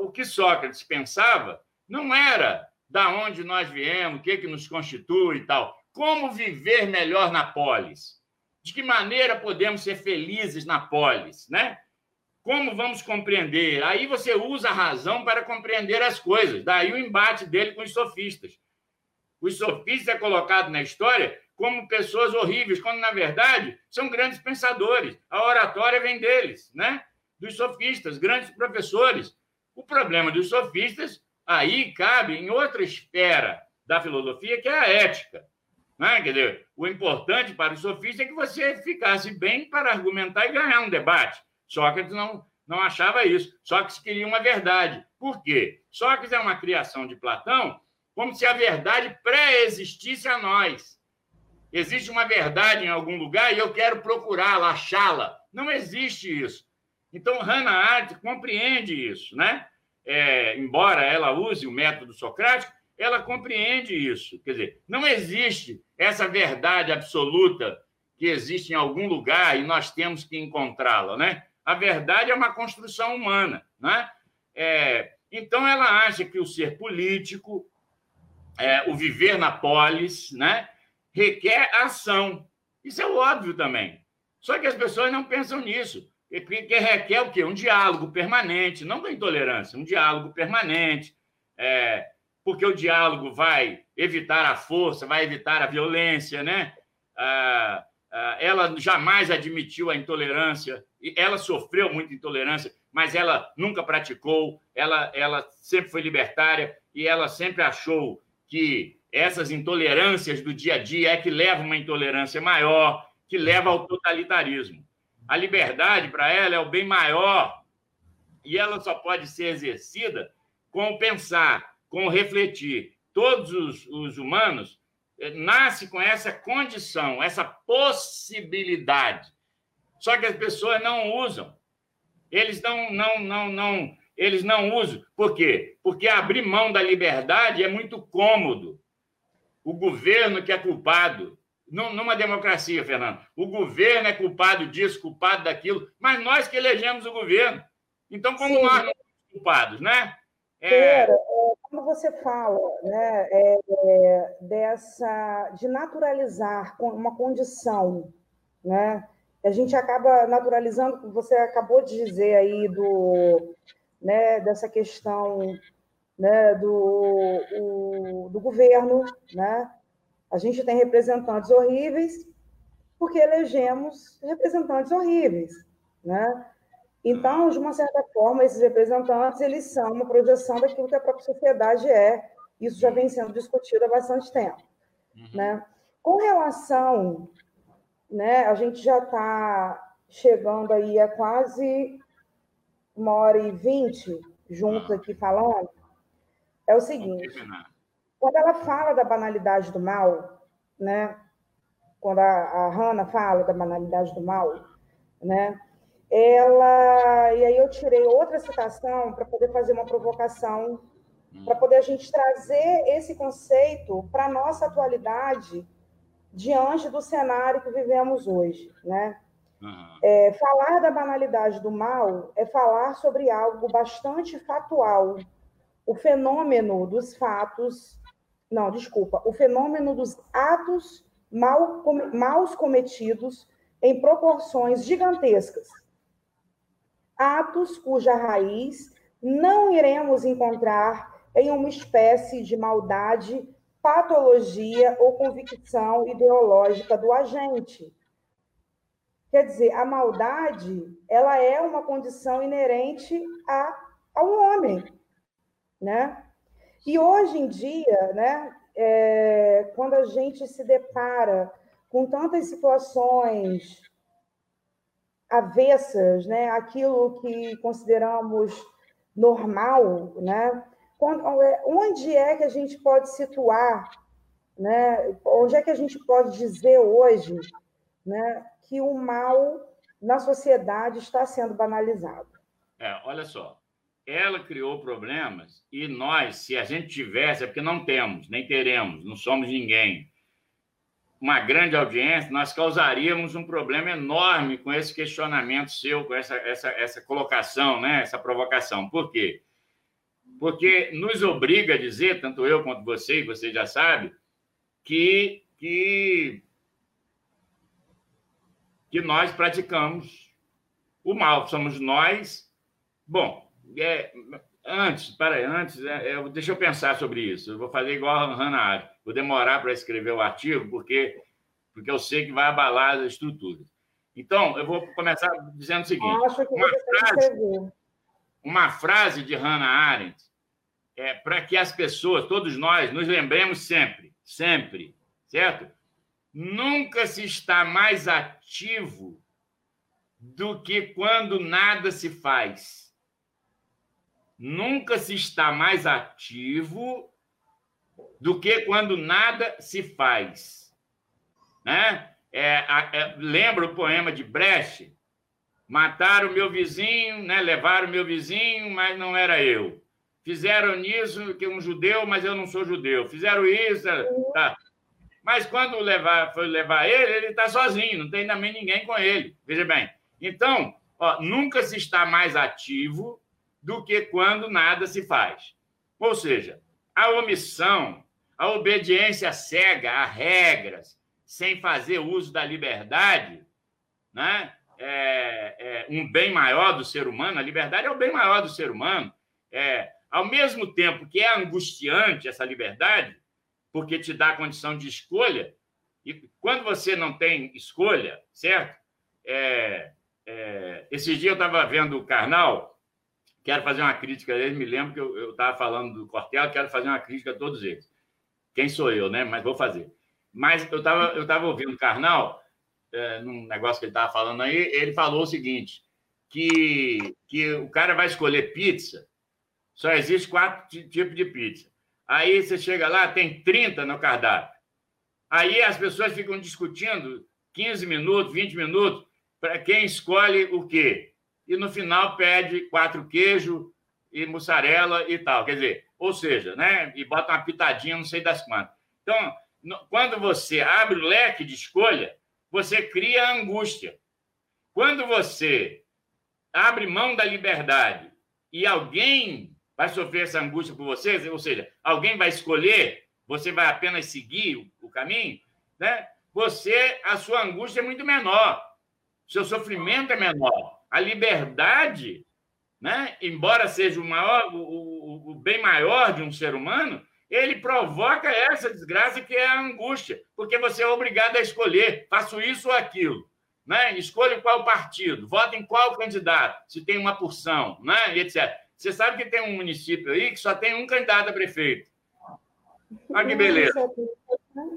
o que Sócrates pensava não era da onde nós viemos, o que, que nos constitui e tal. Como viver melhor na polis? De que maneira podemos ser felizes na polis, né? Como vamos compreender? Aí você usa a razão para compreender as coisas. Daí o embate dele com os sofistas. Os sofistas é colocado na história como pessoas horríveis, quando, na verdade, são grandes pensadores. A oratória vem deles, né? dos sofistas, grandes professores. O problema dos sofistas aí cabe em outra esfera da filosofia, que é a ética. Né? Quer dizer, o importante para os sofistas é que você ficasse bem para argumentar e ganhar um debate. Sócrates não, não achava isso. Sócrates queria uma verdade. Por quê? Sócrates é uma criação de Platão como se a verdade pré-existisse a nós. Existe uma verdade em algum lugar e eu quero procurá-la, achá-la. Não existe isso. Então, Hannah Arendt compreende isso, né? É, embora ela use o método socrático, ela compreende isso. Quer dizer, não existe essa verdade absoluta que existe em algum lugar e nós temos que encontrá-la, né? A verdade é uma construção humana, né? É, então, ela acha que o ser político, é, o viver na polis, né? requer ação. Isso é óbvio também. Só que as pessoas não pensam nisso. Que requer o quê? Um diálogo permanente, não da intolerância, um diálogo permanente. É, porque o diálogo vai evitar a força, vai evitar a violência, né? Ah, ah, ela jamais admitiu a intolerância, ela sofreu muita intolerância, mas ela nunca praticou, ela, ela sempre foi libertária e ela sempre achou que essas intolerâncias do dia a dia é que leva uma intolerância maior, que leva ao totalitarismo. A liberdade, para ela, é o bem maior e ela só pode ser exercida com pensar, com refletir. Todos os, os humanos eh, nascem com essa condição, essa possibilidade. Só que as pessoas não usam. Eles não, não, não, não, eles não usam. Por quê? Porque abrir mão da liberdade é muito cômodo. O governo que é culpado. Numa democracia, Fernando, o governo é culpado disso, culpado daquilo, mas nós que elegemos o governo. Então, como Sim. nós não somos culpados, né? É... Pedro, é, quando você fala né, é, dessa de naturalizar uma condição, né, a gente acaba naturalizando, você acabou de dizer aí do, né, dessa questão né, do, o, do governo, né? A gente tem representantes horríveis porque elegemos representantes horríveis, né? Então, de uma certa forma, esses representantes eles são uma projeção daquilo que a própria sociedade é. Isso já vem sendo discutido há bastante tempo, uhum. né? Com relação, né? A gente já está chegando aí a quase uma hora e vinte juntos aqui falando. É o seguinte: quando ela fala da banalidade do mal, né? Quando a, a Hannah fala da banalidade do mal, né? Ela e aí eu tirei outra citação para poder fazer uma provocação para poder a gente trazer esse conceito para a nossa atualidade diante do cenário que vivemos hoje, né? Uhum. É, falar da banalidade do mal é falar sobre algo bastante factual, o fenômeno dos fatos, não, desculpa, o fenômeno dos atos mal, maus cometidos em proporções gigantescas atos cuja raiz não iremos encontrar em uma espécie de maldade, patologia ou convicção ideológica do agente. Quer dizer, a maldade, ela é uma condição inerente a, ao homem, né? E hoje em dia, né, é, quando a gente se depara com tantas situações avessas, né, aquilo que consideramos normal, né? É, onde é que a gente pode situar, né? Onde é que a gente pode dizer hoje, né, que o mal na sociedade está sendo banalizado? É, olha só, ela criou problemas e nós, se a gente tivesse, é porque não temos, nem teremos, não somos ninguém uma grande audiência, nós causaríamos um problema enorme com esse questionamento seu, com essa, essa, essa colocação, né? essa provocação. Por quê? Porque nos obriga a dizer, tanto eu quanto você, e você já sabe, que, que, que nós praticamos o mal, somos nós. Bom, é, antes, para antes, é, é, deixa eu pensar sobre isso. Eu vou fazer igual a Hannah Arendt. Vou demorar para escrever o artigo, porque, porque eu sei que vai abalar as estruturas. Então, eu vou começar dizendo o seguinte: uma frase, uma frase de Hannah Arendt é para que as pessoas, todos nós, nos lembremos sempre, sempre, certo? Nunca se está mais ativo do que quando nada se faz. Nunca se está mais ativo do que quando nada se faz. Né? É, é, lembra o poema de Brecht? Mataram o meu vizinho, né? levaram o meu vizinho, mas não era eu. Fizeram nisso que um judeu, mas eu não sou judeu. Fizeram isso, tá. Mas quando levar, foi levar ele, ele está sozinho, não tem também ninguém com ele. Veja bem. Então, ó, nunca se está mais ativo do que quando nada se faz. Ou seja, a omissão, a obediência cega a regras, sem fazer uso da liberdade, né? É, é um bem maior do ser humano, a liberdade é o bem maior do ser humano. É, ao mesmo tempo que é angustiante essa liberdade, porque te dá condição de escolha, E quando você não tem escolha, certo? É, é, esses dias eu estava vendo o Karnal, quero fazer uma crítica a ele, me lembro que eu estava falando do Cortella, quero fazer uma crítica a todos eles. Quem sou eu, né? Mas vou fazer. Mas eu estava eu tava ouvindo o Karnal, é, num negócio que ele estava falando aí, ele falou o seguinte, que, que o cara vai escolher pizza, só existe quatro tipos de pizza. Aí você chega lá, tem 30 no cardápio. Aí as pessoas ficam discutindo 15 minutos, 20 minutos, para quem escolhe o quê. E no final pede quatro queijos e mussarela e tal. Quer dizer, ou seja, né? E bota uma pitadinha, não sei das quantas. Então, quando você abre o leque de escolha, você cria angústia. Quando você abre mão da liberdade e alguém vai sofrer essa angústia por você, ou seja, alguém vai escolher, você vai apenas seguir o, caminho, né? Você, a sua angústia é muito menor, seu sofrimento é menor. A liberdade, né? Embora seja o maior, o, o, bem maior de um ser humano, ele provoca essa desgraça que é a angústia, porque você é obrigado a escolher, faço isso ou aquilo. Né? Escolha qual partido, vote em qual candidato, se tem uma porção, né? e etc. Você sabe que tem um município aí que só tem um candidato a prefeito. Olha que beleza.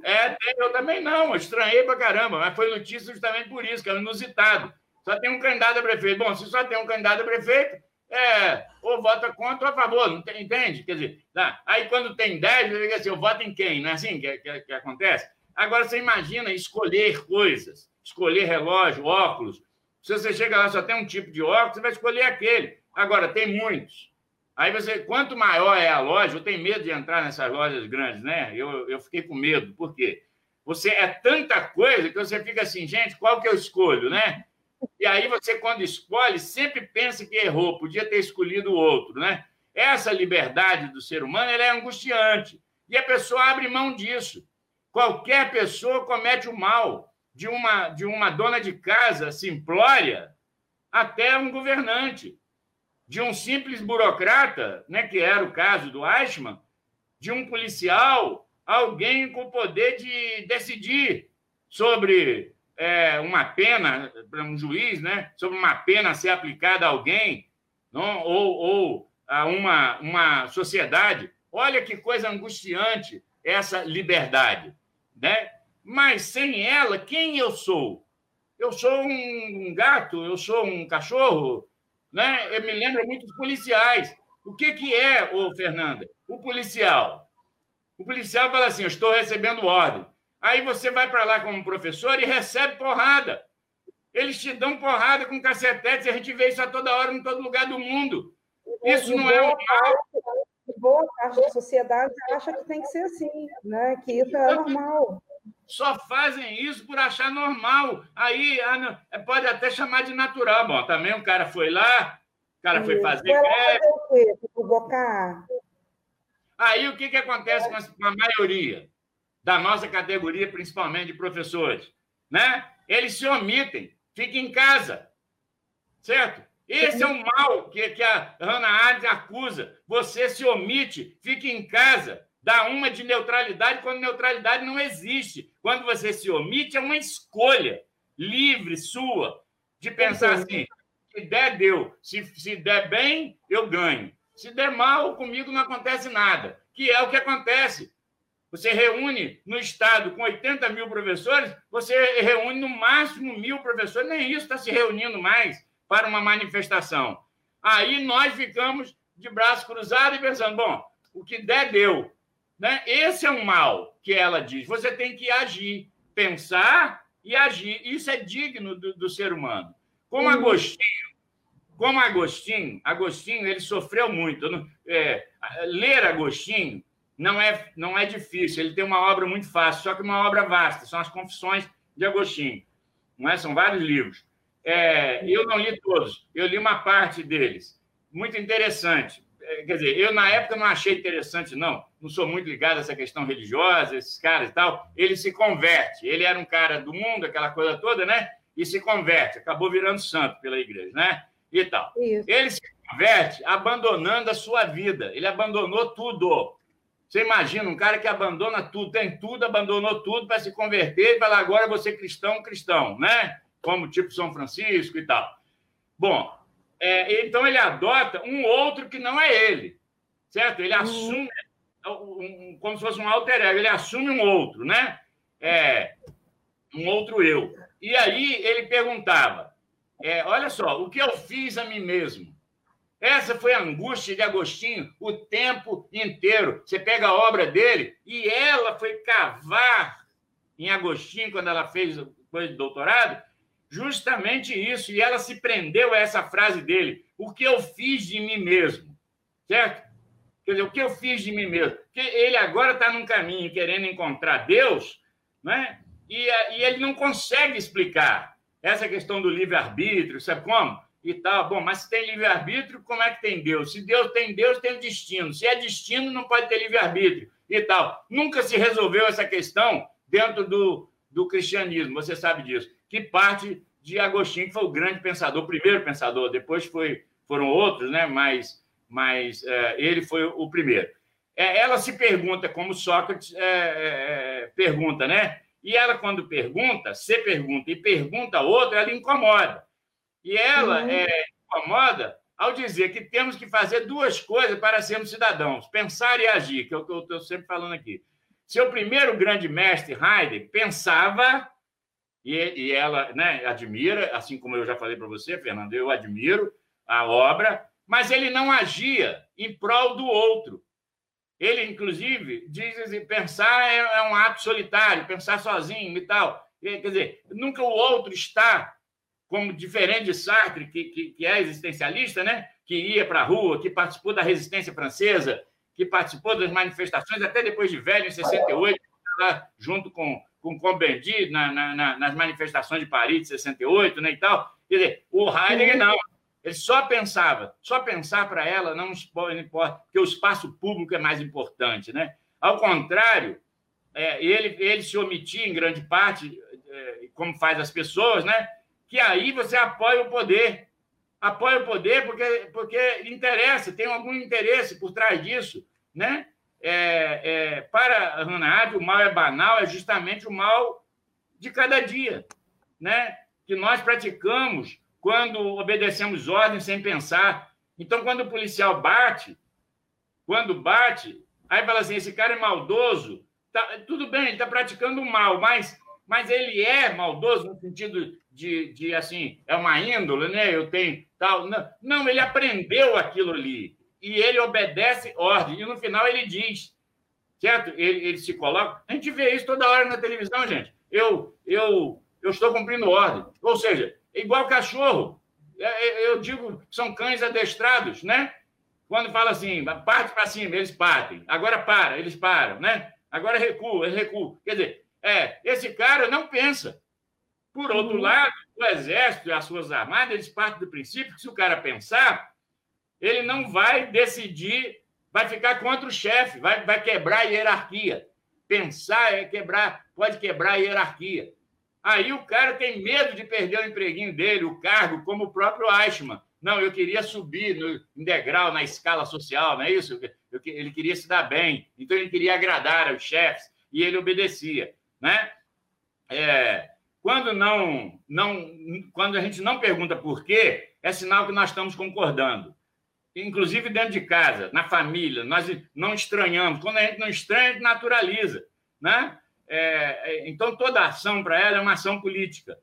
É, eu também não, estranhei pra caramba, mas foi notícia justamente por isso, que é inusitado. Só tem um candidato a prefeito. Bom, se só tem um candidato a prefeito, é, ou vota contra ou a favor, não tem, entende? Quer dizer, tá? aí quando tem 10, você fica assim, eu voto em quem? Não é assim que, que, que acontece? Agora você imagina escolher coisas, escolher relógio, óculos. Se você chega lá só tem um tipo de óculos, você vai escolher aquele. Agora, tem muitos. Aí você, quanto maior é a loja, eu tenho medo de entrar nessas lojas grandes, né? Eu, eu fiquei com medo, por quê? Você é tanta coisa que você fica assim, gente, qual que eu escolho, né? E aí você, quando escolhe, sempre pensa que errou, podia ter escolhido o outro, né? Essa liberdade do ser humano é angustiante. E a pessoa abre mão disso. Qualquer pessoa comete o mal, de uma, de uma dona de casa simplória até um governante, de um simples burocrata, né, que era o caso do Eichmann, de um policial, alguém com o poder de decidir sobre é, uma pena para um juiz, né, sobre uma pena ser aplicada a alguém, não, ou, ou a uma, uma sociedade. Olha que coisa angustiante essa liberdade, né? Mas sem ela, quem eu sou? Eu sou um gato, eu sou um cachorro, né? Eu me lembro muito dos policiais. O que, que é, ô Fernanda? O policial. O policial fala assim: eu estou recebendo ordem. Aí você vai para lá como professor e recebe porrada. Eles te dão porrada com cacetetes, e a gente vê isso a toda hora, em todo lugar do mundo. Isso não é um mal. Boa parte da sociedade acha que tem que ser assim, né? que isso é normal. Só fazem isso por achar normal. Aí ah, é, pode até chamar de natural. Bom, também o cara foi lá, o cara foi fazer greve. Provocar. Aí o que, que acontece com a maioria? Da nossa categoria, principalmente de professores, né? Eles se omitem, fiquem em casa, certo? Esse é o mal que, que a Hannah Arendt acusa. Você se omite, fique em casa, dá uma de neutralidade quando neutralidade não existe. Quando você se omite, é uma escolha livre sua de pensar assim: se der, deu. Se, se der bem, eu ganho. Se der mal, comigo não acontece nada. Que é o que acontece. Você reúne no Estado com 80 mil professores, você reúne no máximo mil professores, nem isso está se reunindo mais para uma manifestação. Aí nós ficamos de braço cruzado e pensando, bom, o que der, deu. Né? Esse é um mal que ela diz. Você tem que agir, pensar e agir. Isso é digno do, do ser humano. Como uhum. Agostinho, como Agostinho, Agostinho ele sofreu muito. É, ler Agostinho não é, não é difícil. Ele tem uma obra muito fácil, só que uma obra vasta. São as Confissões de Agostinho. Não é? São vários livros. É, eu não li todos, eu li uma parte deles. Muito interessante. É, quer dizer, eu na época não achei interessante, não. Não sou muito ligado a essa questão religiosa, esses caras e tal. Ele se converte. Ele era um cara do mundo, aquela coisa toda, né? E se converte. Acabou virando santo pela igreja, né? E tal. Isso. Ele se converte abandonando a sua vida. Ele abandonou tudo Você imagina um cara que abandona tudo, tem tudo, abandonou tudo para se converter e falar agora você cristão, cristão, né? Como tipo São Francisco e tal. Bom, é, então ele adota um outro que não é ele, certo? Ele assume um, como se fosse um alter ego, ele assume um outro, né? É, um outro eu. E aí ele perguntava: é, olha só, o que eu fiz a mim mesmo? Essa foi a angústia de Agostinho o tempo inteiro. Você pega a obra dele e ela foi cavar em Agostinho, quando ela fez coisa de doutorado, justamente isso. E ela se prendeu a essa frase dele: o que eu fiz de mim mesmo? Certo? Quer dizer, o que eu fiz de mim mesmo? Porque ele agora está num caminho querendo encontrar Deus, né? E, e ele não consegue explicar essa questão do livre-arbítrio, sabe como? E tal. Bom, mas se tem livre-arbítrio, como é que tem Deus? Se Deus tem Deus, tem destino. Se é destino, não pode ter livre-arbítrio e tal. Nunca se resolveu essa questão dentro do, do cristianismo, você sabe disso, que parte de Agostinho, que foi o grande pensador, o primeiro pensador, depois foi, foram outros, né? mas, mas é, ele foi o primeiro. É, ela se pergunta, como Sócrates é, é, é pergunta, né? E ela, quando pergunta, se pergunta e pergunta a outra, ela incomoda. E ela uhum. é, incomoda ao dizer que temos que fazer duas coisas para sermos cidadãos: pensar e agir, que é o que eu estou sempre falando aqui. Seu primeiro grande mestre, Heidegger, pensava, e, e ela né, admira, assim como eu já falei para você, Fernando, eu admiro a obra, mas ele não agia em prol do outro. Ele, inclusive, diz assim, pensar é, é um ato solitário, pensar sozinho e tal. Quer dizer, nunca o outro está como diferente de Sartre, que, que, que é existencialista, né? que ia para a rua, que participou da resistência francesa, que participou das manifestações até depois de velho, em 68, lá junto com com Combendit na, na, nas manifestações de Paris de 68 né, e tal. Quer dizer, o Heidegger não. Ele só pensava, só pensar para ela não importa, porque o espaço público é mais importante. Né? Ao contrário, é, ele, ele se omitia em grande parte, é, como faz as pessoas, né? Que aí você apoia o poder. Apoia o poder porque, porque interessa, tem algum interesse por trás disso. Né? É, é, para Hannah o mal é banal, é justamente o mal de cada dia, né? que nós praticamos quando obedecemos ordens sem pensar. Então, quando o policial bate, quando bate, aí fala assim: esse cara é maldoso, tá, tudo bem, ele está praticando o mal, mas, mas ele é maldoso no sentido de, de assim, é uma índole, né? Eu tenho tal. Não, não, ele aprendeu aquilo ali e ele obedece ordem. E no final ele diz, certo? Ele, ele se coloca. A gente vê isso toda hora na televisão, gente. Eu, eu, eu estou cumprindo ordem. Ou seja, é igual cachorro. É, é, eu digo, são cães adestrados, né? Quando fala assim, parte para cima, eles partem. Agora para, eles param, né? Agora recua, eles recuam. Quer dizer, é, esse cara não pensa. Por outro uhum. lado, o Exército e as suas armadas, eles partem do princípio que se o cara pensar, ele não vai decidir, vai ficar contra o chefe, vai, vai quebrar a hierarquia. Pensar é quebrar, pode quebrar a hierarquia. Aí o cara tem medo de perder o empreguinho dele, o cargo, como o próprio Eichmann. Não, eu queria subir no em degrau na escala social, não é isso? Eu, ele queria se dar bem, então ele queria agradar aos chefes e ele obedecia, né? É, quando não, não, quando a gente não pergunta por quê, é sinal que nós estamos concordando. Inclusive dentro de casa, na família, nós não estranhamos. Quando a gente não estranha, a gente naturaliza, né? É, é então toda ação para ela é uma ação política.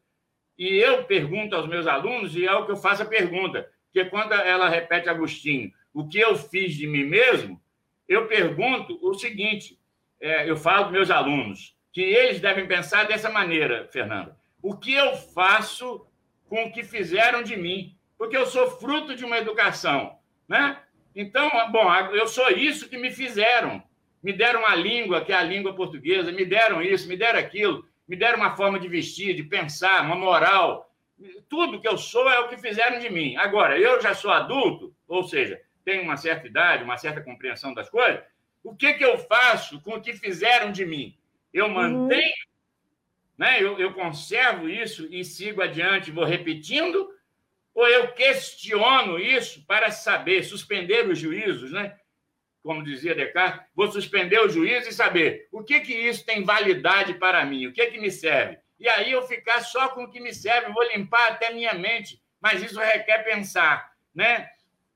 E eu pergunto aos meus alunos e é o que eu faço a pergunta, que quando ela repete Agostinho, o que eu fiz de mim mesmo, eu pergunto o seguinte: é, eu falo para meus alunos, que eles devem pensar dessa maneira, Fernando. O que eu faço com o que fizeram de mim? Porque eu sou fruto de uma educação, né? Então, bom, eu sou isso que me fizeram. Me deram uma língua, que é a língua portuguesa, me deram isso, me deram aquilo, me deram uma forma de vestir, de pensar, uma moral. Tudo que eu sou é o que fizeram de mim. Agora, eu já sou adulto, ou seja, tenho uma certa idade, uma certa compreensão das coisas. O que, que eu faço com o que fizeram de mim? Eu uhum. mantenho, uhum. né? eu, eu conservo isso e sigo adiante, vou repetindo, ou eu questiono isso para saber, suspender os juízos, né? como dizia Descartes, vou suspender o juízo e saber o que que isso tem validade para mim, o que que me serve. E aí eu ficar só com o que me serve, vou limpar até minha mente, mas isso requer pensar, né?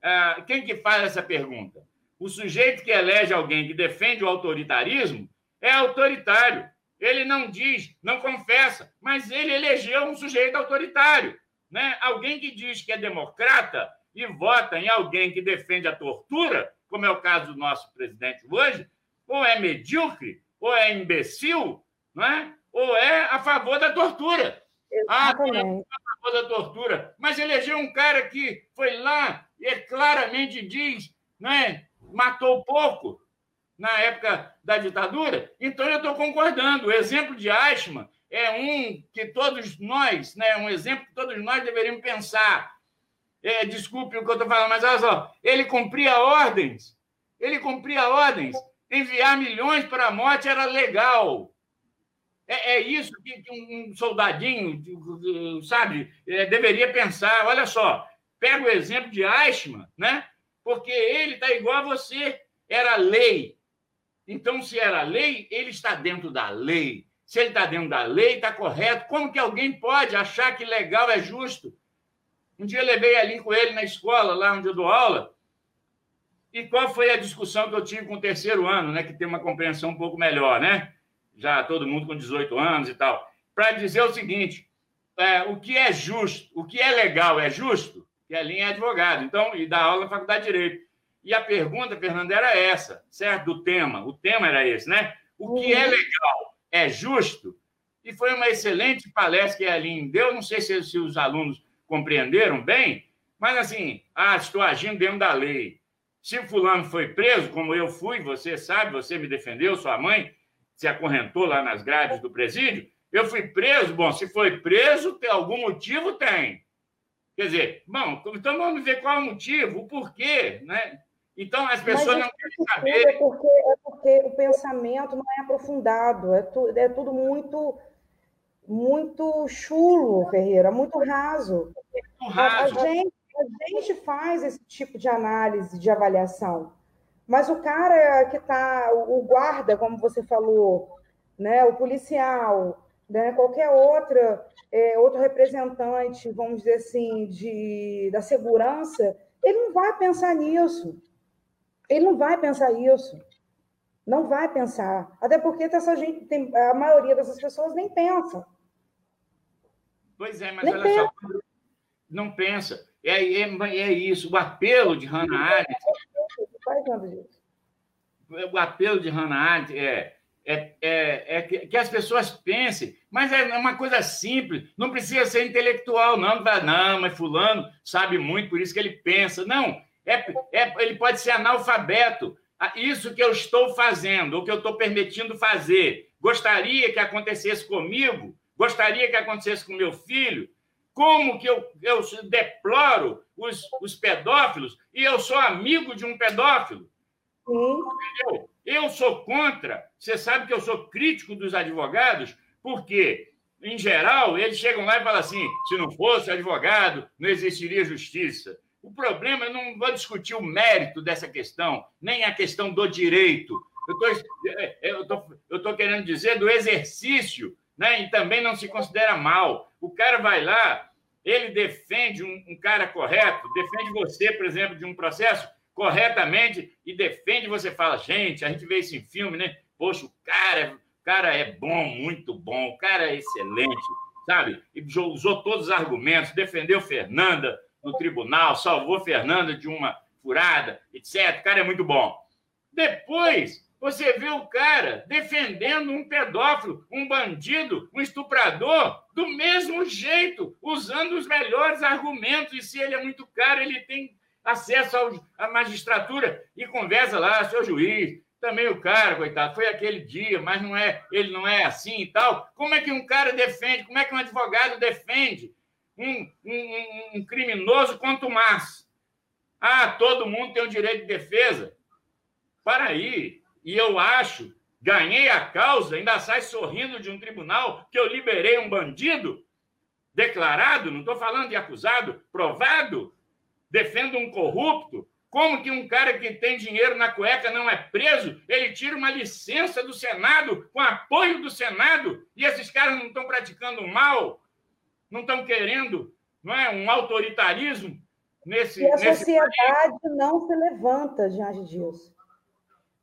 Ah, quem que faz essa pergunta? O sujeito que elege alguém que defende o autoritarismo é autoritário. Ele não diz, não confessa, mas ele elegeu um sujeito autoritário. Né? Alguém que diz que é democrata e vota em alguém que defende a tortura, como é o caso do nosso presidente hoje, ou é medíocre, ou é imbecil, não é? ou é a favor da tortura. Ah, é a favor da tortura. Mas elegeu um cara que foi lá e claramente diz, né? matou pouco na época da ditadura. Então, eu estou concordando. O exemplo de Eichmann é um que todos nós, né, um exemplo que todos nós deveríamos pensar. É, desculpe o que eu estou falando, mas olha só, ele cumpria ordens, ele cumpria ordens. Enviar milhões para a morte era legal. É, é isso que, que, um soldadinho, sabe, é, deveria pensar. Olha só, pega o exemplo de Eichmann, né? Porque ele está igual a você. Era lei. Então, se era lei, ele está dentro da lei. Se ele está dentro da lei, está correto. Como que alguém pode achar que legal é justo? Um dia eu levei a Lin com ele na escola, lá onde eu dou aula. E qual foi a discussão que eu tive com o terceiro ano, né? Que tem uma compreensão um pouco melhor, né? Já todo mundo com 18 anos e tal. Para dizer o seguinte: é, o que é justo, o que é legal é justo, que a Lin é advogado, então, e dá aula na Faculdade de Direito. E a pergunta, Fernanda, era essa, certo? Do tema. O tema era esse, né? O que é legal é justo? E foi uma excelente palestra que a Aline deu. Não sei se, se os alunos compreenderam bem, mas assim, ah, estou agindo dentro da lei. Se fulano foi preso, como eu fui, você sabe, você me defendeu, sua mãe se acorrentou lá nas grades do presídio, eu fui preso, bom, se foi preso, tem algum motivo? Tem. Quer dizer, bom, então vamos ver qual é o motivo, o porquê, né? Então, as pessoas não querem saber. É porque, é porque o pensamento não é aprofundado, é, tu, é tudo muito muito chulo, Ferreira, muito raso. Muito raso. A, gente, a gente faz esse tipo de análise, de avaliação, mas o cara que está, o guarda, como você falou, né, o policial, né, qualquer outra, é, outro representante, vamos dizer assim, de, da segurança, ele não vai pensar nisso. Ele não vai pensar isso. Não vai pensar. Até porque essa gente tem, a maioria dessas pessoas nem pensa. Pois é, mas nem olha pensa. só, não pensa. É, é, é, isso. O apelo de Hannah Arendt. O apelo de Hannah Arendt é, é, é, é que, que, as pessoas pensem, mas é uma coisa simples, não precisa ser intelectual, não. Não, mas Fulano sabe muito, por isso que ele pensa. Não, é, é, ele pode ser analfabeto. Ah, isso que eu estou fazendo, ou que eu estou permitindo fazer, gostaria que acontecesse comigo? Gostaria que acontecesse com meu filho? Como que eu, eu deploro os, os pedófilos e eu sou amigo de um pedófilo? Entendeu? Eu sou contra. Você sabe que eu sou crítico dos advogados, porque, em geral, eles chegam lá e falam assim: se não fosse advogado, não existiria justiça. O problema, eu não vou discutir o mérito dessa questão, nem a questão do direito. Eu estou querendo dizer do exercício, né? e também não se considera mal. O cara vai lá, ele defende um, um cara correto, defende você, por exemplo, de um processo corretamente e defende, você fala, gente, a gente vê isso em filme, né? Poxa, o cara, o cara é bom, muito bom, o cara é excelente, sabe? E usou todos os argumentos, defendeu Fernanda, no tribunal, salvou Fernanda de uma furada, etc. O cara é muito bom. Depois, você vê o cara defendendo um pedófilo, um bandido, um estuprador, do mesmo jeito, usando os melhores argumentos. E se ele é muito caro, ele tem acesso à magistratura e conversa lá, seu juiz. Também o cara, coitado, foi aquele dia, mas não é, ele não é assim e tal. Como é que um cara defende? Como é que um advogado defende? Um, um, um criminoso quanto mais. Ah, todo mundo tem o direito de defesa. Para aí. E eu acho, ganhei a causa, ainda sai sorrindo de um tribunal que eu liberei um bandido declarado, não estou falando de acusado, provado, defendo um corrupto. Como que um cara que tem dinheiro na cueca não é preso? Ele tira uma licença do Senado, com apoio do Senado, e esses caras não estão praticando mal, não estão querendo não é, um autoritarismo nesse. E a nesse sociedade país. não se levanta diante disso.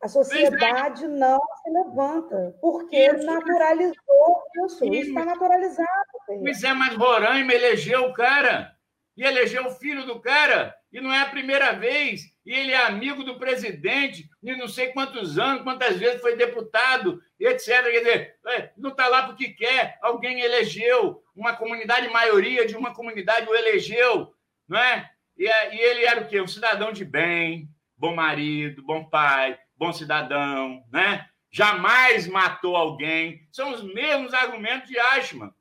A sociedade é. não se levanta, porque isso, naturalizou isso. Isso está naturalizado. Pois é, mas Roraima elegeu o cara, e elegeu o filho do cara, e não é a primeira vez, e ele é amigo do presidente, e não sei quantos anos, quantas vezes foi deputado, etc. Quer dizer, é, não está lá porque quer, alguém elegeu, uma comunidade, maioria de uma comunidade o elegeu, não é? E, e ele era o quê? Um cidadão de bem, bom marido, bom pai, bom cidadão, né? Jamais matou alguém. São os mesmos argumentos de Eichmann.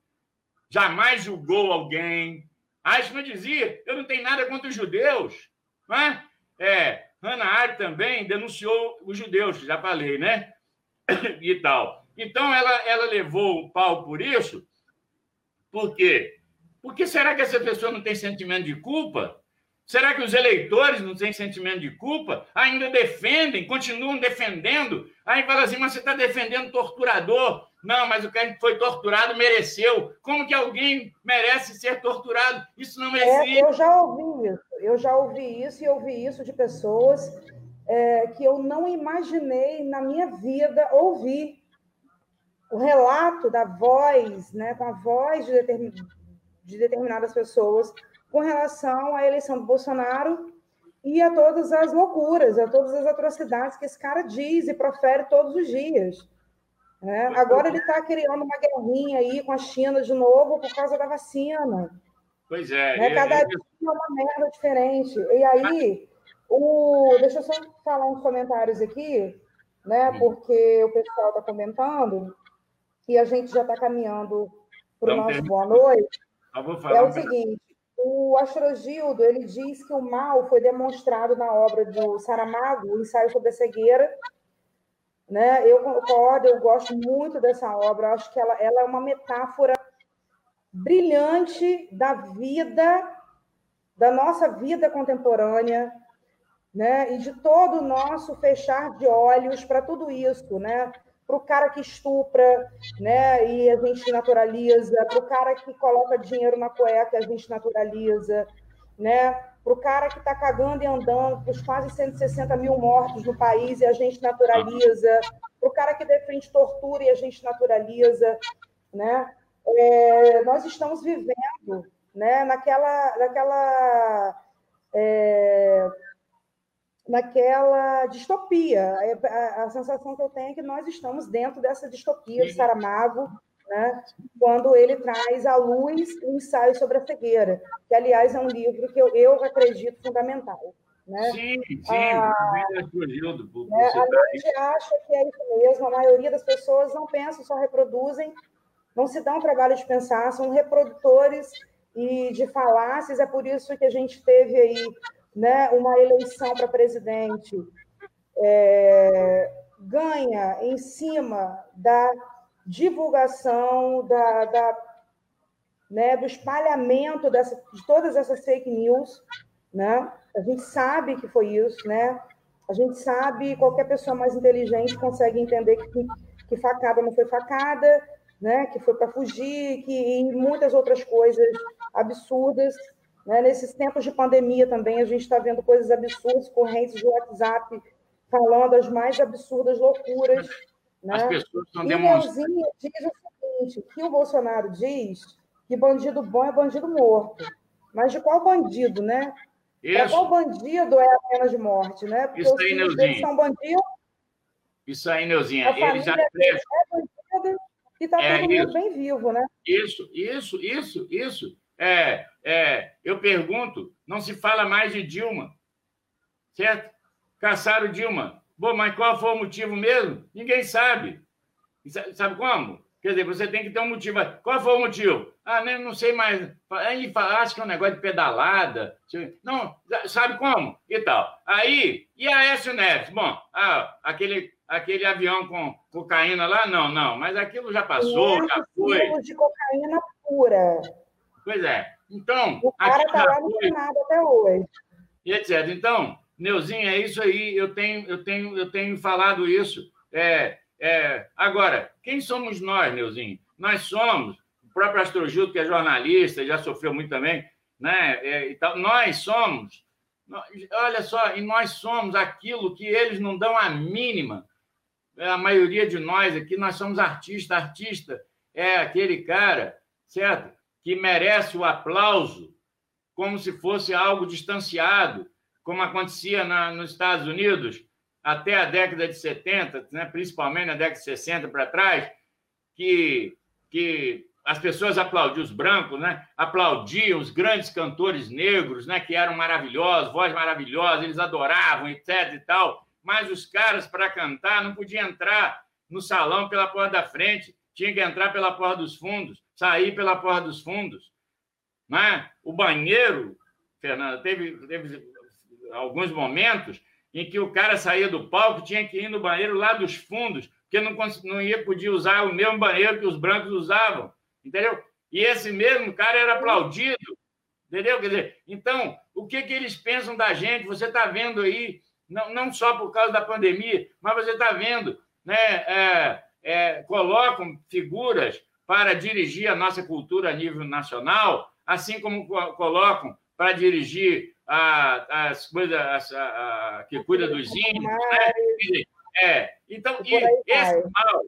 Jamais julgou alguém, Eichmann dizia: eu não tenho nada contra os judeus. Não é? é Hannah Arendt também denunciou os judeus, já falei, né? E tal. Então, ela, ela levou o pau por isso. Por quê? Porque será que essa pessoa não tem sentimento de culpa? Será que os eleitores não têm sentimento de culpa? Ainda defendem, continuam defendendo? Aí fala assim, mas você está defendendo torturador. Não, mas o cara que foi torturado mereceu. Como que alguém merece ser torturado? Isso não existe. É, eu já ouvi isso. Eu já ouvi isso e ouvi isso de pessoas é, que eu não imaginei na minha vida ouvir. O relato da voz, né, com a voz de, determin... de determinadas pessoas com relação à eleição do Bolsonaro e a todas as loucuras, a todas as atrocidades que esse cara diz e profere todos os dias. É, agora ele está criando uma guerrinha aí com a China de novo por causa da vacina. Pois é. Né? Cada dia é uma merda diferente. E aí, o... deixa eu só falar uns comentários aqui, né? Porque o pessoal está comentando e a gente já está caminhando para o nosso boa noite. É o seguinte, o Astrogildo ele diz que o mal foi demonstrado na obra do Saramago, o ensaio sobre a cegueira. Né? Eu concordo, eu gosto muito dessa obra, acho que ela, ela é uma metáfora brilhante da vida, da nossa vida contemporânea, né? e de todo o nosso fechar de olhos para tudo isso, né? Para o cara que estupra, né? E a gente naturaliza, para o cara que coloca dinheiro na cueca, a gente naturaliza, né? Para o cara que está cagando e andando, para os quase 160 mil mortos no país e a gente naturaliza, para o cara que defende tortura e a gente naturaliza, né? É, nós estamos vivendo, né? Naquela, naquela é, naquela distopia. A, a, sensação que eu tenho é que nós estamos dentro dessa distopia de Saramago, né? quando ele traz à luz o ensaio sobre a cegueira, que, aliás, é um livro que eu, eu acredito fundamental. Né? Sim, sim, ah, do, né? A gente acha que é isso mesmo, a maioria das pessoas não pensam, só reproduzem, não se dão trabalho de pensar, são reprodutores e de falácias, é por isso que a gente teve aí né, uma eleição para presidente é, ganha em cima da divulgação, da, da né, do espalhamento dessa, de todas essas fake news, né? A gente sabe que foi isso, né? A gente sabe, qualquer pessoa mais inteligente consegue entender que, que facada não foi facada, né? Que foi para fugir, que e muitas outras coisas absurdas né? Nesses tempos de pandemia também, a gente está vendo coisas absurdas, correntes de WhatsApp falando as mais absurdas loucuras. Né? As pessoas estão demonstrando. diz o seguinte: que o Bolsonaro diz que bandido bom é bandido morto. Mas de qual bandido, né? Isso. qual bandido é a pena de morte, né? Porque Isso aí, Neuzinho. são bandidos. Isso aí, Neuzinha. Ele já. É e está é todo isso. mundo bem vivo, né? Isso, isso, isso, isso. É, é, eu pergunto, não se fala mais de Dilma, certo? Caçaram Dilma. Bom, mas qual foi o motivo mesmo? Ninguém sabe. Sabe como? Quer dizer, você tem que ter um motivo. Qual foi o motivo? Ah, nem, não sei mais. Aí acho que é um negócio de pedalada. Não, sabe como? E tal. Aí, e a Aécio Neves? Bom, ah, aquele, aquele avião com cocaína lá? Não, não. Mas aquilo já passou, já foi. de cocaína pura. Pois é. Então. O cara está lá no Senado até hoje. E etc. Então, Neuzinho, é isso aí. Eu tenho, eu tenho, eu tenho falado isso. É, é... Agora, quem somos nós, Neuzinho? Nós somos o próprio Astrogildo, que é jornalista, já sofreu muito também, né? É, nós somos, olha só, e nós somos aquilo que eles não dão a mínima. É, a maioria de nós aqui, nós somos artista. Artista é aquele cara, certo? Que merece o aplauso como se fosse algo distanciado, como acontecia na, nos Estados Unidos até a década de 70, né? principalmente na década de 60 para trás, que, que as pessoas aplaudiam os brancos, né? aplaudiam os grandes cantores negros, né? que eram maravilhosos, voz maravilhosa, eles adoravam, etc. e tal. Mas os caras, para cantar, não podiam entrar no salão pela porta da frente, tinha que entrar pela porta dos fundos, sair pela porta dos fundos. Né? O banheiro, Fernanda, teve, teve alguns momentos em que o cara saía do palco, tinha que ir no banheiro lá dos fundos, porque não, não ia podia usar o mesmo banheiro que os brancos usavam entendeu? E esse mesmo cara era aplaudido, entendeu? Quer dizer, então, o que, que eles pensam da gente? Você está vendo aí, não, não só por causa da pandemia, mas você está vendo, né? É, é, colocam figuras para dirigir a nossa cultura a nível nacional, assim como colocam para dirigir a, as coisas a, a, que cuida dos índios, né? É, então, esse mal,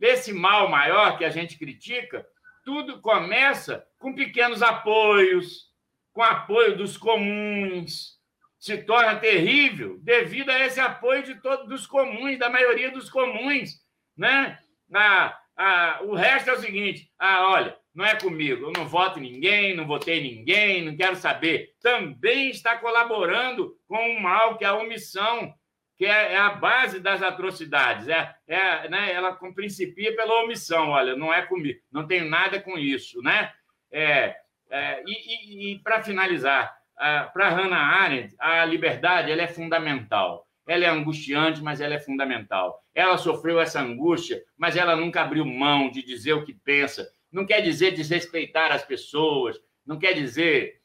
esse mal maior que a gente critica, tudo começa com pequenos apoios, com apoio dos comuns. Se torna terrível devido a esse apoio de todos dos comuns, da maioria dos comuns, né? Ah, ah, o resto é o seguinte: ah, olha, não é comigo, eu não voto em ninguém, não votei em ninguém, não quero saber. Também está colaborando com o mal que é a omissão, que é, é, a base das atrocidades. É, é, né, ela principia pela omissão. Olha, não é comigo, não tenho nada com isso. Né? É, é e, e, e para finalizar, para Hannah Arendt, a liberdade ela é fundamental. Ela é angustiante, mas ela é fundamental. Ela sofreu essa angústia, mas ela nunca abriu mão de dizer o que pensa. Não quer dizer desrespeitar as pessoas, não quer dizer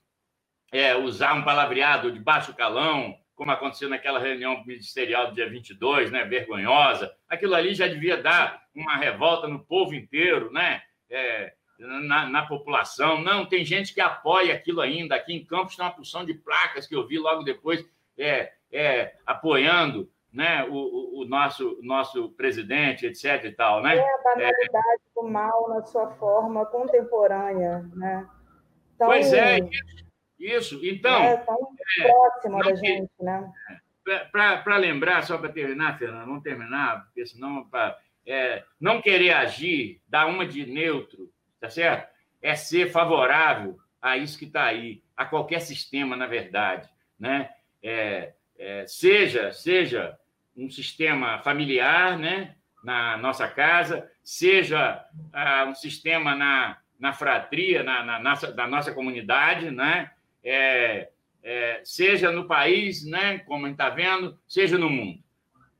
é, usar um palavreado de baixo calão, como aconteceu naquela reunião ministerial do dia 22, né, vergonhosa. Aquilo ali já devia dar uma revolta no povo inteiro, né? É, na, na, população. Não, tem gente que apoia aquilo ainda. Aqui em Campos tem uma porção de placas que eu vi logo depois é, é, apoiando né, o, o, nosso, nosso presidente, etc. e tal. Né? É a banalidade é... do mal na sua forma contemporânea. Né? Então, pois é, isso, isso. Então. É tão é, próximo da gente, né? Para lembrar, só para terminar, Fernando, vamos terminar, porque senão. Pra, é, não querer agir, dar uma de neutro, tá certo? É ser favorável a isso que está aí, a qualquer sistema, na verdade. Né? É, é, seja, seja um sistema familiar, né? na nossa casa, seja ah, um sistema na, na fratria, na, na, nossa, da nossa comunidade, né? é, é, seja no país, né, como a gente está vendo, seja no mundo.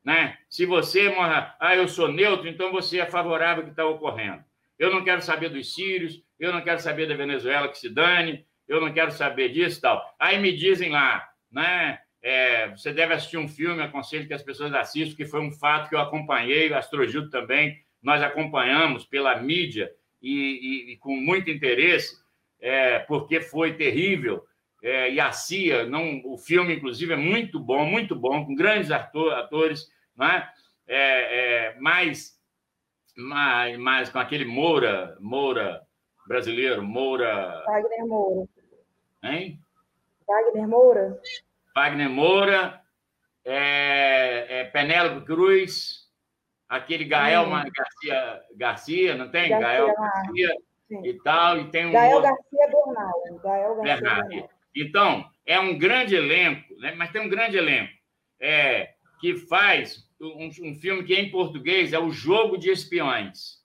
Né? Se você morra, ah, eu sou neutro, então você é favorável ao que está ocorrendo. Eu não quero saber dos sírios, eu não quero saber da Venezuela que se dane, eu não quero saber disso tal. Aí me dizem lá, né? É, você deve assistir um filme, aconselho que as pessoas assistam, que foi um fato que eu acompanhei, o Astrogildo também, nós acompanhamos pela mídia e, e, e com muito interesse, é, porque foi terrível é, e a CIA, não, o filme, inclusive, é muito bom, muito bom, com grandes ator, atores, né? é, mais, mais, mais com aquele Moura, Moura brasileiro, Moura. Wagner Moura. Hein? Wagner Moura. Wagner Moura, é, é Penélope Cruz, aquele Gael hum. Garcia, Garcia, não tem? Garcia, Gael Garcia sim. e tal, e tem um. Gael outro... Garcia Bernal. Gael Garcia Bernal. Bernal. Então, é um grande elenco, né? mas tem um grande elenco é, que faz um, um, filme que é em português é O Jogo de Espiões,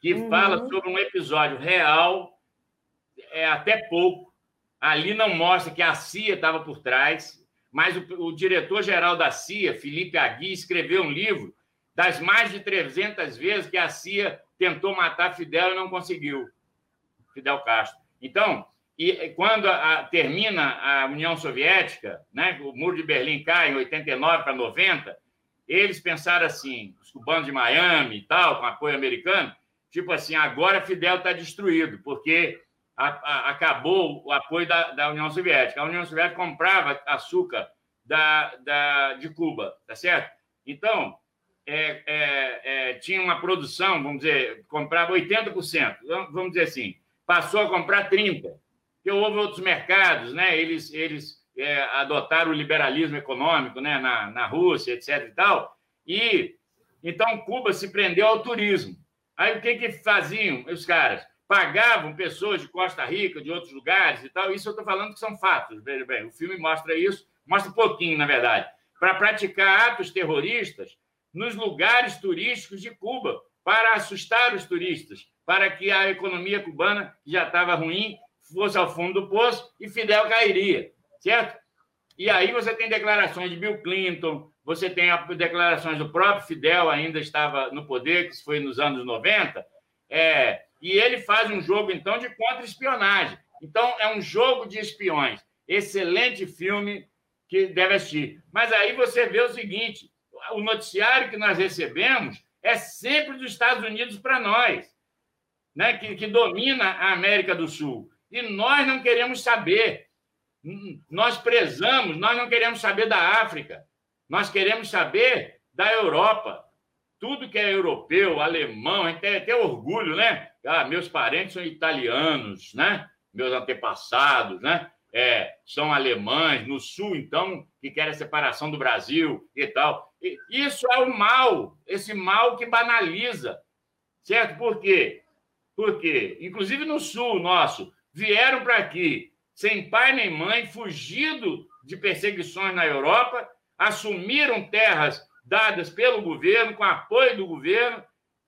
que uhum. fala sobre um episódio real, é até pouco. Ali não mostra que a CIA estava por trás, mas o, o diretor-geral da CIA, Felipe Agui, escreveu um livro das mais de 300 vezes que a CIA tentou matar Fidel e não conseguiu, Fidel Castro. Então, e quando a, a, termina a União Soviética, né, o Muro de Berlim cai em 89 para 90, eles pensaram assim, os cubanos de Miami e tal, com apoio americano, tipo assim, agora Fidel está destruído, porque a, a, acabou o apoio da, da, União Soviética. A União Soviética comprava açúcar da, da, de Cuba, tá certo? Então, é, é, é, tinha uma produção, vamos dizer, comprava 80%, vamos dizer assim, passou a comprar 30%, porque houve outros mercados, né? eles, eles é, adotaram o liberalismo econômico né? na, na Rússia, etc. e tal, e então Cuba se prendeu ao turismo. Aí o que, que faziam os caras? Pagavam pessoas de Costa Rica, de outros lugares e tal, isso eu estou falando que são fatos, veja bem, o filme mostra isso, mostra um pouquinho, na verdade, para praticar atos terroristas nos lugares turísticos de Cuba, para assustar os turistas, para que a economia cubana, que já estava ruim, fosse ao fundo do poço e Fidel cairia, certo? E aí você tem declarações de Bill Clinton, você tem declarações do próprio Fidel, ainda estava no poder, que foi nos anos 90, é, e ele faz um jogo, então, de contra-espionagem. Então, é um jogo de espiões. Excelente filme que deve assistir. Mas aí você vê o seguinte: o noticiário que nós recebemos é sempre dos Estados Unidos para nós, né? que, que domina a América do Sul. E nós não queremos saber. Nós prezamos, nós não queremos saber da África. Nós queremos saber da Europa. Tudo que é europeu, alemão, a gente tem até orgulho, né? Ah, meus parentes são italianos, né? Meus antepassados, né? é, são alemães, no sul, então, que querem a separação do Brasil e tal. E isso é o mal, esse mal que banaliza, certo? Por quê? Porque, inclusive no sul nosso, vieram para aqui sem pai nem mãe, fugido de perseguições na Europa, assumiram terras dadas pelo governo, com apoio do governo.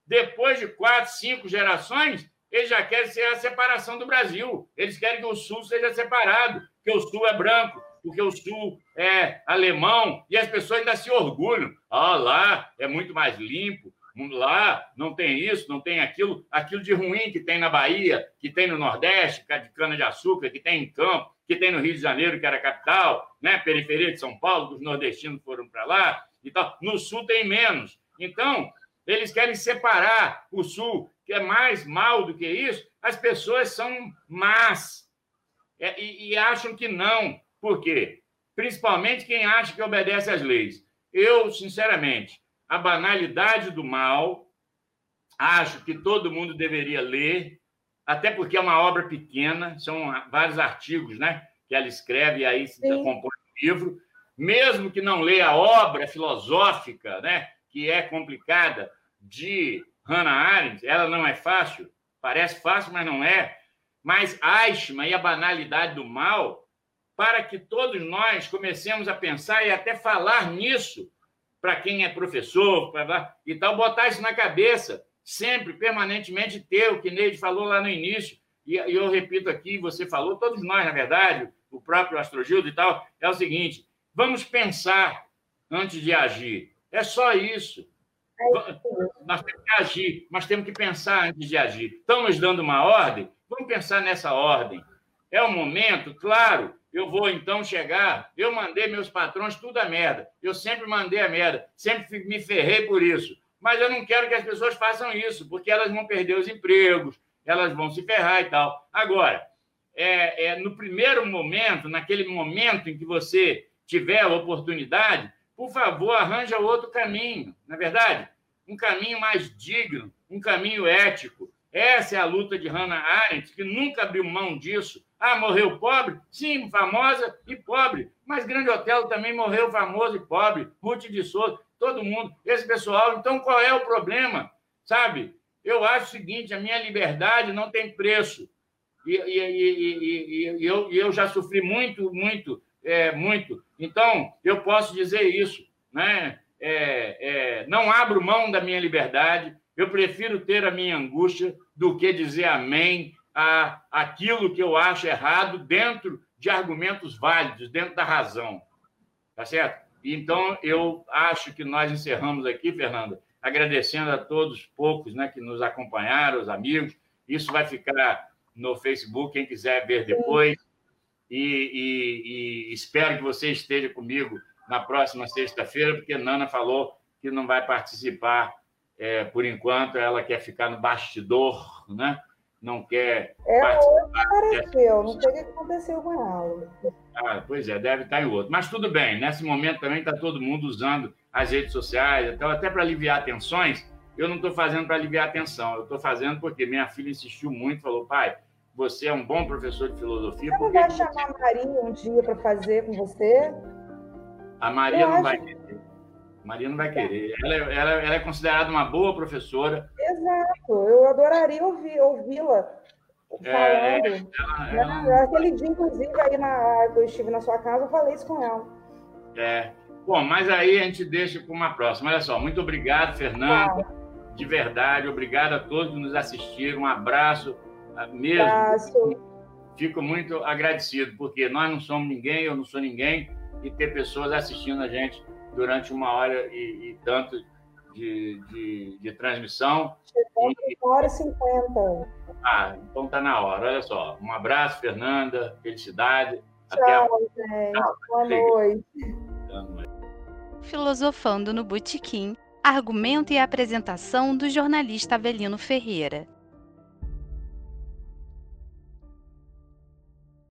Depois de quatro, cinco gerações, eles já querem ser a separação do Brasil. Eles querem que o Sul seja separado, que o Sul é branco, porque o Sul é alemão, e as pessoas ainda se orgulham. Ah, lá é muito mais limpo, lá não tem isso, não tem aquilo, aquilo de ruim que tem na Bahia, que tem no Nordeste, de cana-de-açúcar, que tem em Campo, que tem no Rio de Janeiro, que era a capital, né? periferia de São Paulo, que os nordestinos foram para lá e tal. No Sul tem menos. Então, eles querem separar o Sul que é mais mal do que isso, as pessoas são más é, e, e acham que não. Por quê? Principalmente quem acha que obedece às leis. Eu, sinceramente, a banalidade do mal, acho que todo mundo deveria ler, até porque é uma obra pequena, são vários artigos né, que ela escreve e aí se compõe um livro. Mesmo que não leia a obra filosófica, né, que é complicada, de Hannah Arendt, ela não é fácil, parece fácil, mas não é. Mas Eichmann e a banalidade do mal, para que todos nós comecemos a pensar e até falar nisso para quem é professor pra, e tal, botar isso na cabeça, sempre, permanentemente ter o que Neide falou lá no início, e, e eu repito aqui, você falou, todos nós, na verdade, o próprio Astrogildo e tal, é o seguinte: vamos pensar antes de agir. É só isso. Nós temos que agir, mas temos que pensar antes de agir. Estão nos dando uma ordem? Vamos pensar nessa ordem. É o momento, claro, eu vou então chegar. Eu mandei meus patrões tudo a merda. Eu sempre mandei a merda, sempre me ferrei por isso. Mas eu não quero que as pessoas façam isso, porque elas vão perder os empregos, elas vão se ferrar e tal. Agora, é, é, no primeiro momento, naquele momento em que você tiver a oportunidade, por favor, arranja outro caminho, na é verdade? Um caminho mais digno, um caminho ético. Essa é a luta de Hannah Arendt, que nunca abriu mão disso. Ah, morreu pobre? Sim, famosa e pobre. Mas Grande Otelo também morreu famoso e pobre. Ruth de Souza, todo mundo. Esse pessoal. Então, qual é o problema? Sabe? Eu acho o seguinte: a minha liberdade não tem preço. E, e, e, e eu, eu já sofri muito, muito é, muito. Então, eu posso dizer isso, né? É, é, não abro mão da minha liberdade, eu prefiro ter a minha angústia do que dizer amém a aquilo que eu acho errado dentro de argumentos válidos, dentro da razão. Tá certo? Então, eu acho que nós encerramos aqui, Fernanda, agradecendo a todos os poucos né, que nos acompanharam, os amigos. Isso vai ficar no Facebook, quem quiser ver depois. E, e, e espero que você esteja comigo na próxima sexta-feira, porque Nana falou que não vai participar é, por enquanto, ela quer ficar no bastidor, né? não quer é, participar. Apareceu, não sei o que aconteceu com ela. Ah, pois é, deve estar em outro. Mas tudo bem, nesse momento também está todo mundo usando as redes sociais, então até para aliviar tensões, eu não estou fazendo para aliviar a tensão, eu estou fazendo porque minha filha insistiu muito, falou, pai, você é um bom professor de filosofia. Você não vai chamar a Maria um dia para fazer com você? A Maria eu não acho... vai querer. Maria não vai querer. Ela, é, ela, ela, é considerada uma boa professora. Exato. Eu adoraria ouvir, ouvi-la é, falando. É, ela, ela... Né? Aquele dia, inclusive, aí na, eu estive na sua casa, eu falei isso com ela. É. Bom, mas aí a gente deixa para uma próxima. Olha só, muito obrigado, Fernanda. Tá. De verdade, obrigado a todos que nos assistiram. Um abraço mesmo. Abraço. Fico muito agradecido, porque nós não somos ninguém, eu não sou ninguém, e ter pessoas assistindo a gente durante uma hora e, e tanto de, de, de transmissão. Chegou uma hora e cinquenta. Ah, então está na hora. Olha só. Um abraço, Fernanda. Felicidade. Tchau, Até a... gente. Tchau. Boa noite. Boa noite. Filosofando no Botequim, argumento e apresentação do jornalista Avelino Ferreira.